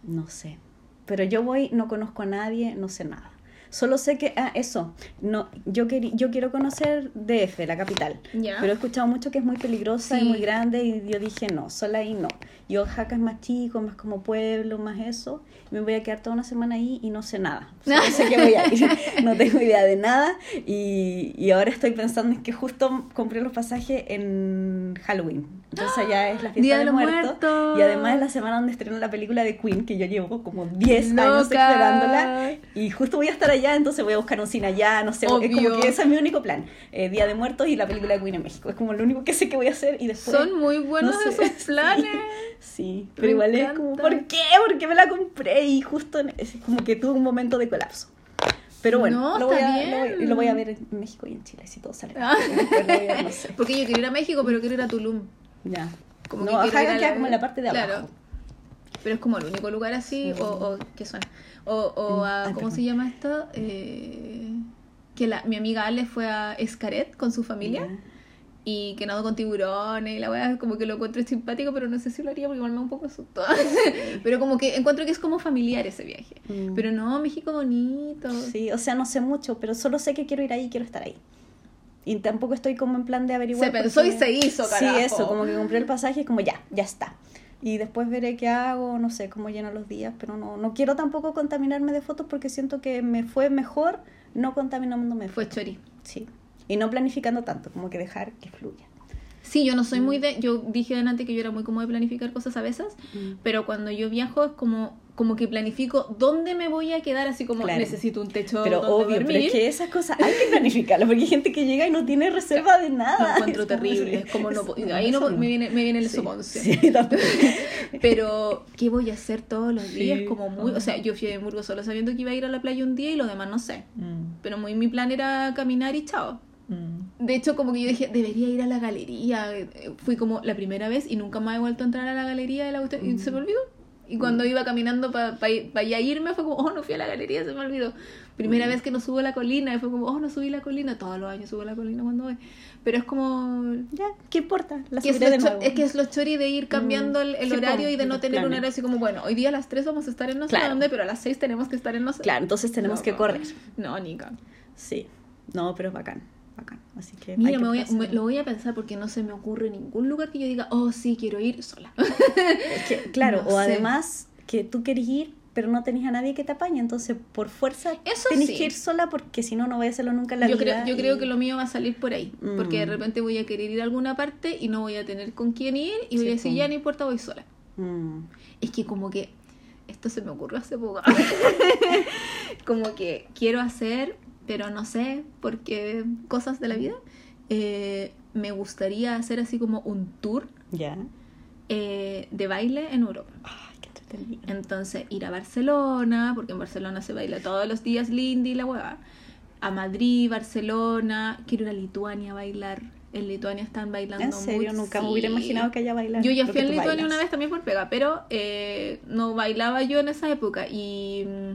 No sé. Pero yo voy, no conozco a nadie, no sé nada. Solo sé que, ah, eso, no, yo, queri- yo quiero conocer DF, la capital. Ya. Pero he escuchado mucho que es muy peligrosa Sí. y muy grande y yo dije no, sola ahí no. Y Oaxaca es más chico, más como pueblo, más eso. Me voy a quedar toda una semana ahí y no sé nada. Solo sé que voy a ir. No tengo idea de nada. Y, y ahora estoy pensando en que justo compré los pasajes en Halloween. Entonces allá es la fiesta Día de los muertos. Y además es la semana donde estrenó la película de Queen, que yo llevo como 10 años esperándola. Y justo voy a estar allá, entonces voy a buscar un cine allá, no sé. Es Obvio. como que ese es mi único plan. Eh, Día de Muertos y la película de Queen en México. Es como lo único que sé que voy a hacer y después... Son muy buenos no sé, esos planes. Sí, pero Me igual es como. ¿por qué? Porque me la compré y justo en- es como que tuve un momento de colapso. Pero bueno, No, lo, voy a, lo, voy, bien. lo voy a ver en México y en Chile, si todo sale. Ah. No sé. Porque yo quiero ir a México, pero quiero ir a Tulum. Ya. Como no, que queda la- como en la parte de abajo. Claro. Pero es como el único lugar así, Sí. o, o ¿qué suena? O, o a, ay, ¿cómo perdón. se llama esto? Eh, que la, mi amiga Ale fue a Escaret con su familia. Y que nado con tiburones y la weá como que lo encuentro simpático, pero no sé si lo haría porque igual me da un poco susto. pero como que encuentro que es como familiar ese viaje. Mm. Pero no, México bonito. Sí, o sea, no sé mucho, pero solo sé que quiero ir ahí y quiero estar ahí. Y tampoco estoy como en plan de averiguar. Se pensó y se hizo, Sí, carajo. eso, como que compré el pasaje y como ya, ya está. Y después veré qué hago, no sé cómo lleno los días, pero no, no quiero tampoco contaminarme de fotos porque siento que me fue mejor no contaminándome Fue chori. Sí. Y no planificando tanto, como que dejar que fluya. Sí, yo no soy Mm. muy de... Yo dije antes que yo era muy como de planificar cosas a veces, Mm. pero cuando yo viajo es como, como que planifico dónde me voy a quedar, así como Claro. necesito un techo Pero donde obvio, pero es que esas cosas hay que planificarlas porque hay gente que llega y no tiene reserva de Lo nada. encuentro Es como- terrible, es como no, ahí no, me viene, me viene el Sí, soponcio. Sí. Pero, ¿qué voy a hacer todos los días? Sí. Como muy, o sea, yo fui a Edimburgo solo sabiendo que iba a ir a la playa un día y lo demás no sé. Mm, Pero muy mi plan era caminar y chao. mm. De hecho, como que yo dije, debería ir a la galería. Fui como la primera vez y nunca más he vuelto a entrar a la galería de la y Mm. se me olvidó. Y cuando iba caminando para pa, pa ya irme fue como, oh, no fui a la galería, se me olvidó. Primera Mm. vez que no subo la colina y fue como, oh, no subí la colina. Todos los años subo la colina cuando voy. Pero es como... Ya, ¿qué importa? La que es, de nuevo. es que es lo chori de ir cambiando el, el Sí, horario y de no los tener un planes. horario así como, bueno, hoy día a las 3 vamos a estar en no sé Claro. dónde, pero a las 6 tenemos que estar en no sé Claro, entonces tenemos No, que no. correr. No, Nica. Sí. No, pero es bacán. Bacán. Así que. Mira, que me voy a- pasar. me- lo voy a pensar porque no se me ocurre ningún lugar que yo diga, oh, sí, quiero ir sola. Es que, claro, No o sé. además que tú querés ir, pero no tenés a nadie que te apañe. Entonces, por fuerza, Eso tenés sí. que ir sola porque si no, no voy a hacerlo nunca en la yo vida. creo, yo y- creo que lo mío va a salir por ahí. Porque de Mm. repente voy a querer ir a alguna parte y no voy a tener con quién ir y voy a decir, ya no importa, voy sola. Mm. Es que como que esto se me ocurrió hace poco. como que quiero hacer, pero no sé, porque cosas de la vida. eh, me gustaría hacer así como un tour Ya. eh, de baile en Europa. Ay, qué entretenido. Entonces, ir a Barcelona, porque en Barcelona se baila todos los días Lindy y la hueva. A Madrid, Barcelona. Quiero ir a Lituania a bailar. En Lituania están bailando En serio, mucho. nunca me hubiera imaginado que haya bailar. Yo ya fui a Lituania bailas. una vez también por pega, pero eh, no bailaba yo en esa época. Y mm,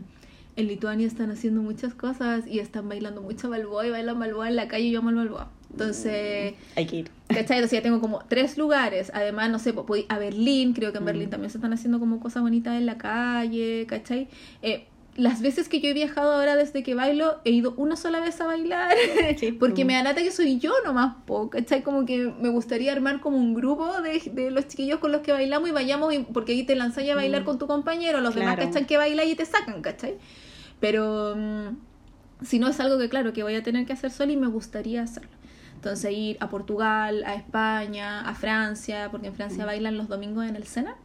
en Lituania están haciendo muchas cosas y están bailando mucho balboa y bailan balboa en la calle y yo amo el balboa. Entonces, Hay que ir. ¿cachai? Entonces ya tengo como tres lugares. Además, no sé, pues, a Berlín, creo que en Berlín Mm. también se están haciendo como cosas bonitas en la calle, ¿cachai? Eh, las veces que yo he viajado ahora desde que bailo, he ido una sola vez a bailar, Sí, porque mm. me da lata que soy yo nomás, po, ¿cachai? Como que me gustaría armar como un grupo de, de los chiquillos con los que bailamos y vayamos, y- porque ahí te lanzáis a bailar Mm. con tu compañero, los demás Claro. cachan que bailan y te sacan, ¿cachai? Pero mm, si no es algo que, claro, que voy a tener que hacer sola y me gustaría hacerlo. Entonces ir a Portugal, a España, a Francia, porque en Francia Mm. bailan los domingos en el Sena.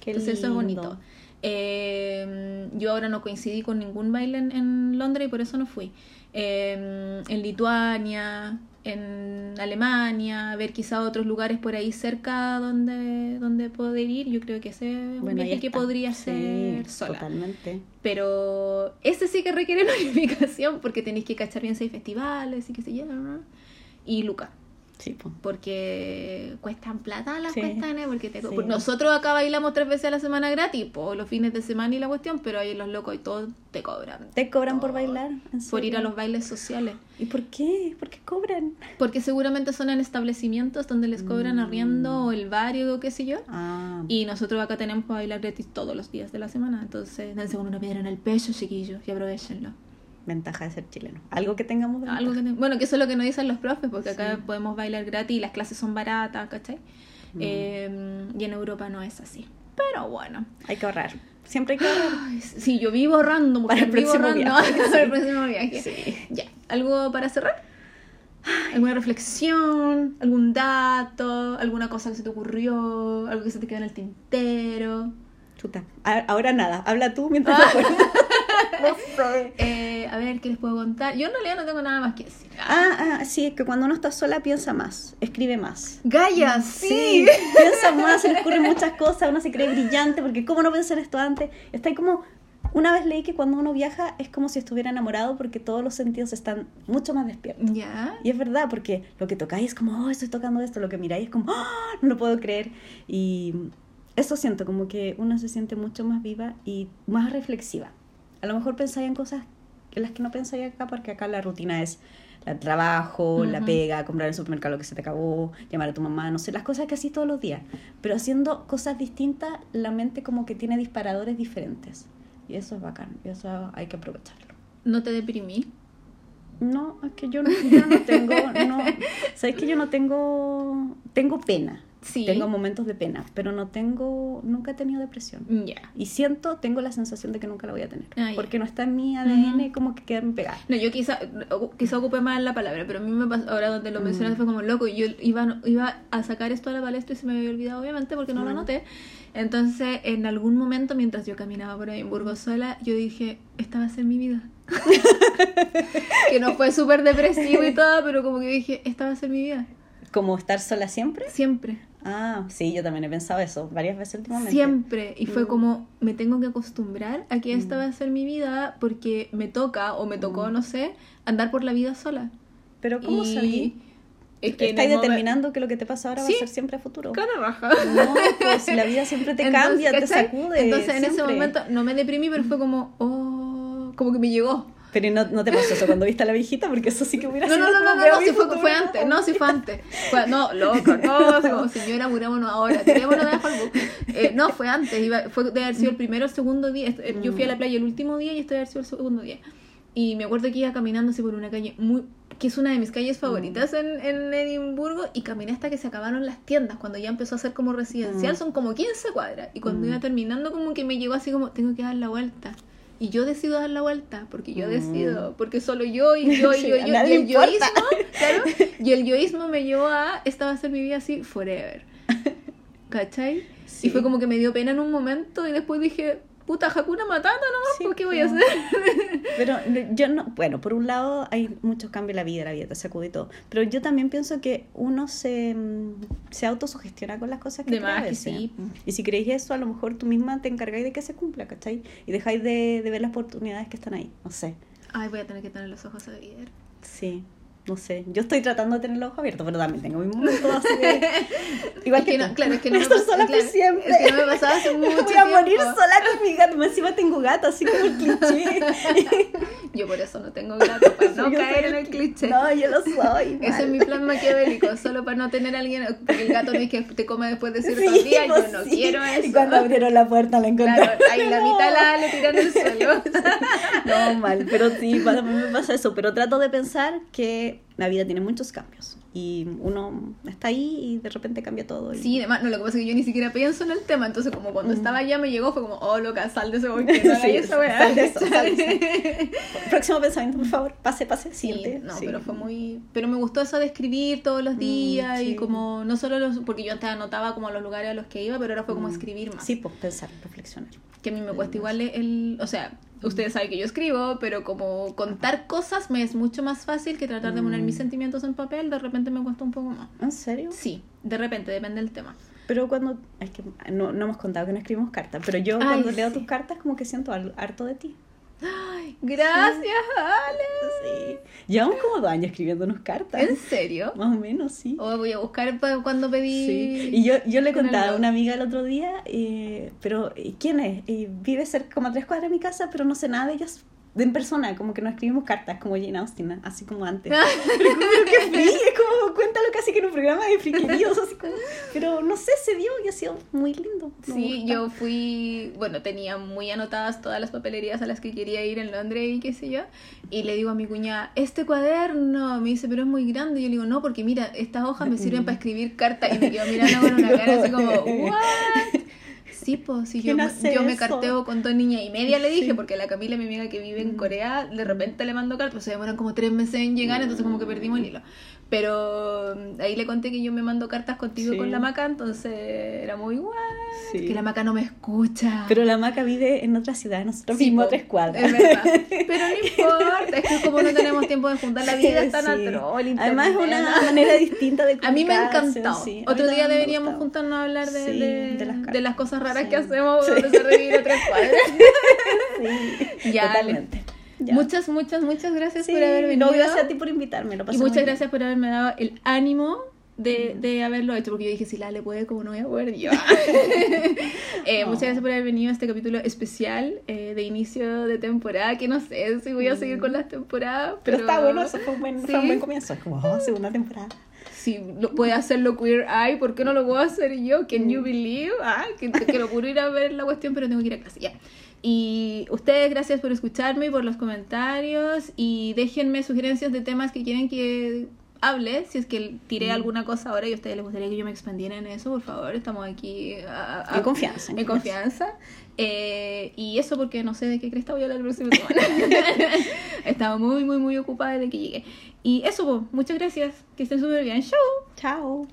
Qué Entonces eso es bonito. Eh, yo ahora no coincidí con ningún baile en, en Londres y por eso no fui. Eh, en Lituania, en Alemania, ver quizá otros lugares por ahí cerca donde, donde poder ir. Yo creo que ese es un Bueno, viaje que podría Sí, ser sola. Totalmente. Pero ese sí que requiere planificación porque tenéis que cachar bien hay festivales y qué sé yo. Y Luca, Sí, porque cuestan plata las Sí, cuestiones, porque te- sí. nosotros acá bailamos tres veces a la semana gratis, por los fines de semana y la cuestión, pero ahí los locos y todos te cobran. ¿Te cobran por todo, bailar? ¿En Por ir a los bailes sociales. ¿Y por qué? ¿Por qué cobran? Porque seguramente son en establecimientos donde les cobran Mm. arriendo o el barrio o qué sé yo. Ah, Y nosotros acá tenemos para bailar gratis todos los días de la semana. Entonces, dense con una piedra en el pecho, chiquillos, y aprovechenlo. Ventaja de ser chileno. Algo que tengamos de Algo que te- Bueno, que eso es lo que nos dicen los profes, porque acá Sí. podemos bailar gratis y las clases son baratas, ¿cachai? Mm. Eh, y en Europa no es así. Pero bueno. Hay que ahorrar. Siempre hay que ahorrar. Ay, sí, yo vivo ahorrando. mujer, Para el vivo próximo viaje. para el próximo viaje. Sí. Ya. ¿Algo para cerrar? ¿Alguna reflexión? ¿Algún dato? ¿Alguna cosa que se te ocurrió? ¿Algo que se te quedó en el tintero? Chuta. Ahora nada. Habla tú mientras Ah. No sé. Eh, a ver, ¿qué les puedo contar? Yo en realidad no tengo nada más que decir. Ah, ah, sí, es que cuando uno está sola piensa más, escribe más. Gaya, Sí, piensa más, se le ocurren muchas cosas, uno se cree brillante, porque ¿cómo no pensé en esto antes? Está ahí como, una vez leí que cuando uno viaja es como si estuviera enamorado porque todos los sentidos están mucho más despiertos. Ya. Y es verdad, porque lo que tocáis es como, oh, estoy tocando esto, lo que miráis es como, oh, no lo puedo creer. Y eso siento, como que uno se siente mucho más viva y más reflexiva. A lo mejor pensáis en cosas en las que no pensáis acá, porque acá la rutina es el trabajo, la pega, comprar en el supermercado lo que se te acabó, llamar a tu mamá, no sé, las cosas que así todos los días. Pero haciendo cosas distintas, la mente como que tiene disparadores diferentes. Y eso es bacán, y eso hay que aprovecharlo. ¿No te deprimí? No, es que yo no, yo no tengo, no, sabes que yo no tengo, tengo pena, Sí. tengo momentos de pena, pero no tengo, nunca he tenido depresión. Ya. Y siento, tengo la sensación de que nunca la voy a tener, Ah, porque no está en mi ADN Ujú. como que quedarme pegada. No, yo quizá, quizá ocupé mal la palabra, pero a mí me pasó, ahora donde lo Mm. mencionaste fue como loco, yo iba, iba a sacar esto a la palestra y se me había olvidado obviamente porque no lo Mm. anoté. Entonces, en algún momento, mientras yo caminaba por Edimburgo sola, yo dije, esta va a ser mi vida. que no fue súper depresivo y todo, pero como que dije, esta va a ser mi vida. Como estar sola siempre. Siempre. Ah, sí, yo también he pensado eso varias veces últimamente. Siempre. Y fue Mm. como, me tengo que acostumbrar a que esta Mm. va a ser mi vida porque me toca, o me tocó, Mm. no sé, andar por la vida sola. Pero ¿cómo Y sabí? Es que ¿Estáis determinando que lo que te pasa ahora va Sí. a ser siempre a futuro? Cara raja. No, pues la vida siempre te Entonces, cambia, te sacude. Entonces en ese siempre. momento no me deprimí, pero fue como, oh, como que me llegó. Pero no, no te pasó eso cuando viste a la viejita, porque eso sí que hubiera No, sido no, no, no, no, sí fue, fue antes, no, sí fue antes. Fue- no, loco, no, como, señora, murámonos ahora, tirémonos de Facebook. Eh, no, fue antes, iba, fue de haber sido el primero o el segundo día. Eh, Yo fui a la playa el último día y este de haber sido el segundo día. Y me acuerdo que iba caminando así por una calle muy que es una de mis calles favoritas en, en Edimburgo y caminé hasta que se acabaron las tiendas cuando ya empezó a ser como residencial Mm. son como 15 cuadras y cuando Mm. iba terminando como que me llegó así como tengo que dar la vuelta y yo decido dar la vuelta porque yo Mm. decido porque solo yo y yo y Sí, yo, yo y el importa. yoísmo claro y el yoísmo me llevó a esta va a ser mi vida así forever ¿cachai? Sí. y fue como que me dio pena en un momento y después dije puta Hakuna Matata nomás Sí, ¿por qué voy a hacer? Pero no- yo no, bueno, por un lado hay muchos cambios en la vida, la vida te sacude y todo. Pero yo también pienso que uno se, mm, se autosugestiona con las cosas que De más que sí. Y si creéis eso, a lo mejor tú misma te encargáis de que se cumpla, ¿cachai? Y dejáis de, de ver las oportunidades que están ahí. No sé. ay voy a tener que tener los ojos abiertos Sí. No sé, yo estoy tratando de tener los ojos abiertos, pero también tengo mis momentos así de... Igual Es que, que no, claro, es que no me pasa- sola claro, por siempre. es que no me pasaba hace mucho Voy a morir tiempo. sola con mi gato. Más Encima tengo gato, así como el cliché. Yo por eso no tengo gato, para no Yo caer en el cliché. No, yo lo soy. Ese es mi plan maquiavélico, solo para no tener a alguien, porque el gato no es que te come después de ciertos Sí, días, pues yo no sí. quiero eso. Y cuando abrieron la puerta la encontré. Claro, ahí la mitad la le tiran al suelo. No, mal, pero sí, para mí me pasa eso. Pero trato de pensar que la vida tiene muchos cambios. Y uno está ahí y de repente cambia todo. y- Sí, además, no, lo que pasa es que yo ni siquiera pienso en el tema, entonces como cuando Mm. estaba allá me llegó, fue como, oh, loca, sal de ese bosque, no Sí, weá. sal de eso, sal de Próximo pensamiento, por favor. Pase, pase, Sí, siguiente. no, Sí. pero fue muy... Pero me gustó eso de escribir todos los Mm, días y sí. como, no solo los... Porque yo antes anotaba como los lugares a los que iba, pero ahora fue como Mm. escribir más. Sí, pues pensar, reflexionar. Que a mí me cuesta igual el... O sea, ustedes saben que yo escribo, pero como contar cosas me es mucho más fácil que tratar de poner Mm. mis sentimientos en papel, de repente me cuesta un poco más. ¿En serio? Sí, de repente, depende del tema. Pero cuando. Es que no, no hemos contado que no escribimos cartas, pero yo Ay, cuando leo sí. tus cartas, como que siento harto de ti. Ay, gracias, Ale. Sí. Llevamos como dos años escribiéndonos cartas. ¿En serio? Más o menos, sí. O voy a buscar cuando pedí... Sí. Y yo, yo le contaba a una amiga el otro día, eh, pero ¿y ¿quién es? Y vive cerca como a tres cuadras de mi casa, pero no sé nada de ellas en persona, como que no escribimos cartas como Jane Austen, así como antes. pero como que es como cuéntalo casi que en un programa de friqueríos, así como, pero no sé, se dio y ha sido muy lindo. Sí, yo fui, bueno, tenía muy anotadas todas las papelerías a las que quería ir en Londres y qué sé yo. Y le digo a mi cuñada, este cuaderno, me dice, pero es muy grande. Y yo le digo, no, porque mira, estas hojas me sirven para escribir cartas. Y me quedo mirando con una cara así como, ¿what? Sí, pues, sí, yo, ¿Quién me- hace yo me carteo con dos niñas y media, le dije, Sí. porque a la Camila, mi amiga que vive en Mm. Corea, de repente le mando cartas, pues se demoran como tres meses en llegar, entonces como que perdimos el hilo. Pero mm, ahí le conté que yo me mando cartas contigo Sí. con la maca, entonces era muy guay. Sí. Que la maca no me escucha. Pero la maca vive en otra ciudad, nosotros Sí, vivimos a po, tres cuadras. Es verdad. Pero no importa, es que como no tenemos tiempo de juntar la vida, es tan el Además es internet. una manera distinta de A mí me ha encantado. Otro día deberíamos juntarnos a hablar de, de, de las de cosas raras que hacemos se revivir a tres cuadras. Sí, Ya, totalmente. Ya. Muchas, muchas, muchas gracias Sí, por haber venido. No, gracias a ti por invitarme. Lo Y pasé muchas muy bien. gracias por haberme dado el ánimo de, de haberlo hecho, porque yo dije, si la le puede, como no voy a poder yo? Eh, Muchas gracias por haber venido a este capítulo especial eh, de inicio de temporada, que no sé si voy a seguir con las temporadas. Pero, Pero, está bueno, eso fue un buen, fue un Sí. buen comienzo. Es como, oh, segunda temporada. Si lo, puede hacerlo Queer Eye, ¿por qué no lo puedo hacer yo? Can Mm. you believe? Ah, que, que lo puedo ir a ver la cuestión, pero tengo que ir a clase. Ya. Y ustedes, gracias por escucharme y por los comentarios. Y déjenme sugerencias de temas que quieren que hable. Si es que tiré Mm. alguna cosa ahora y a ustedes les gustaría que yo me expandiera en eso, por favor. Estamos aquí a- a- En confianza, en En confianza. Eh, y eso porque no sé de qué cresta voy a hablar la próxima semana. Estaba muy, muy, muy ocupada desde que llegué. Y eso, po. muchas gracias. Que estén súper bien. Chau. Chao.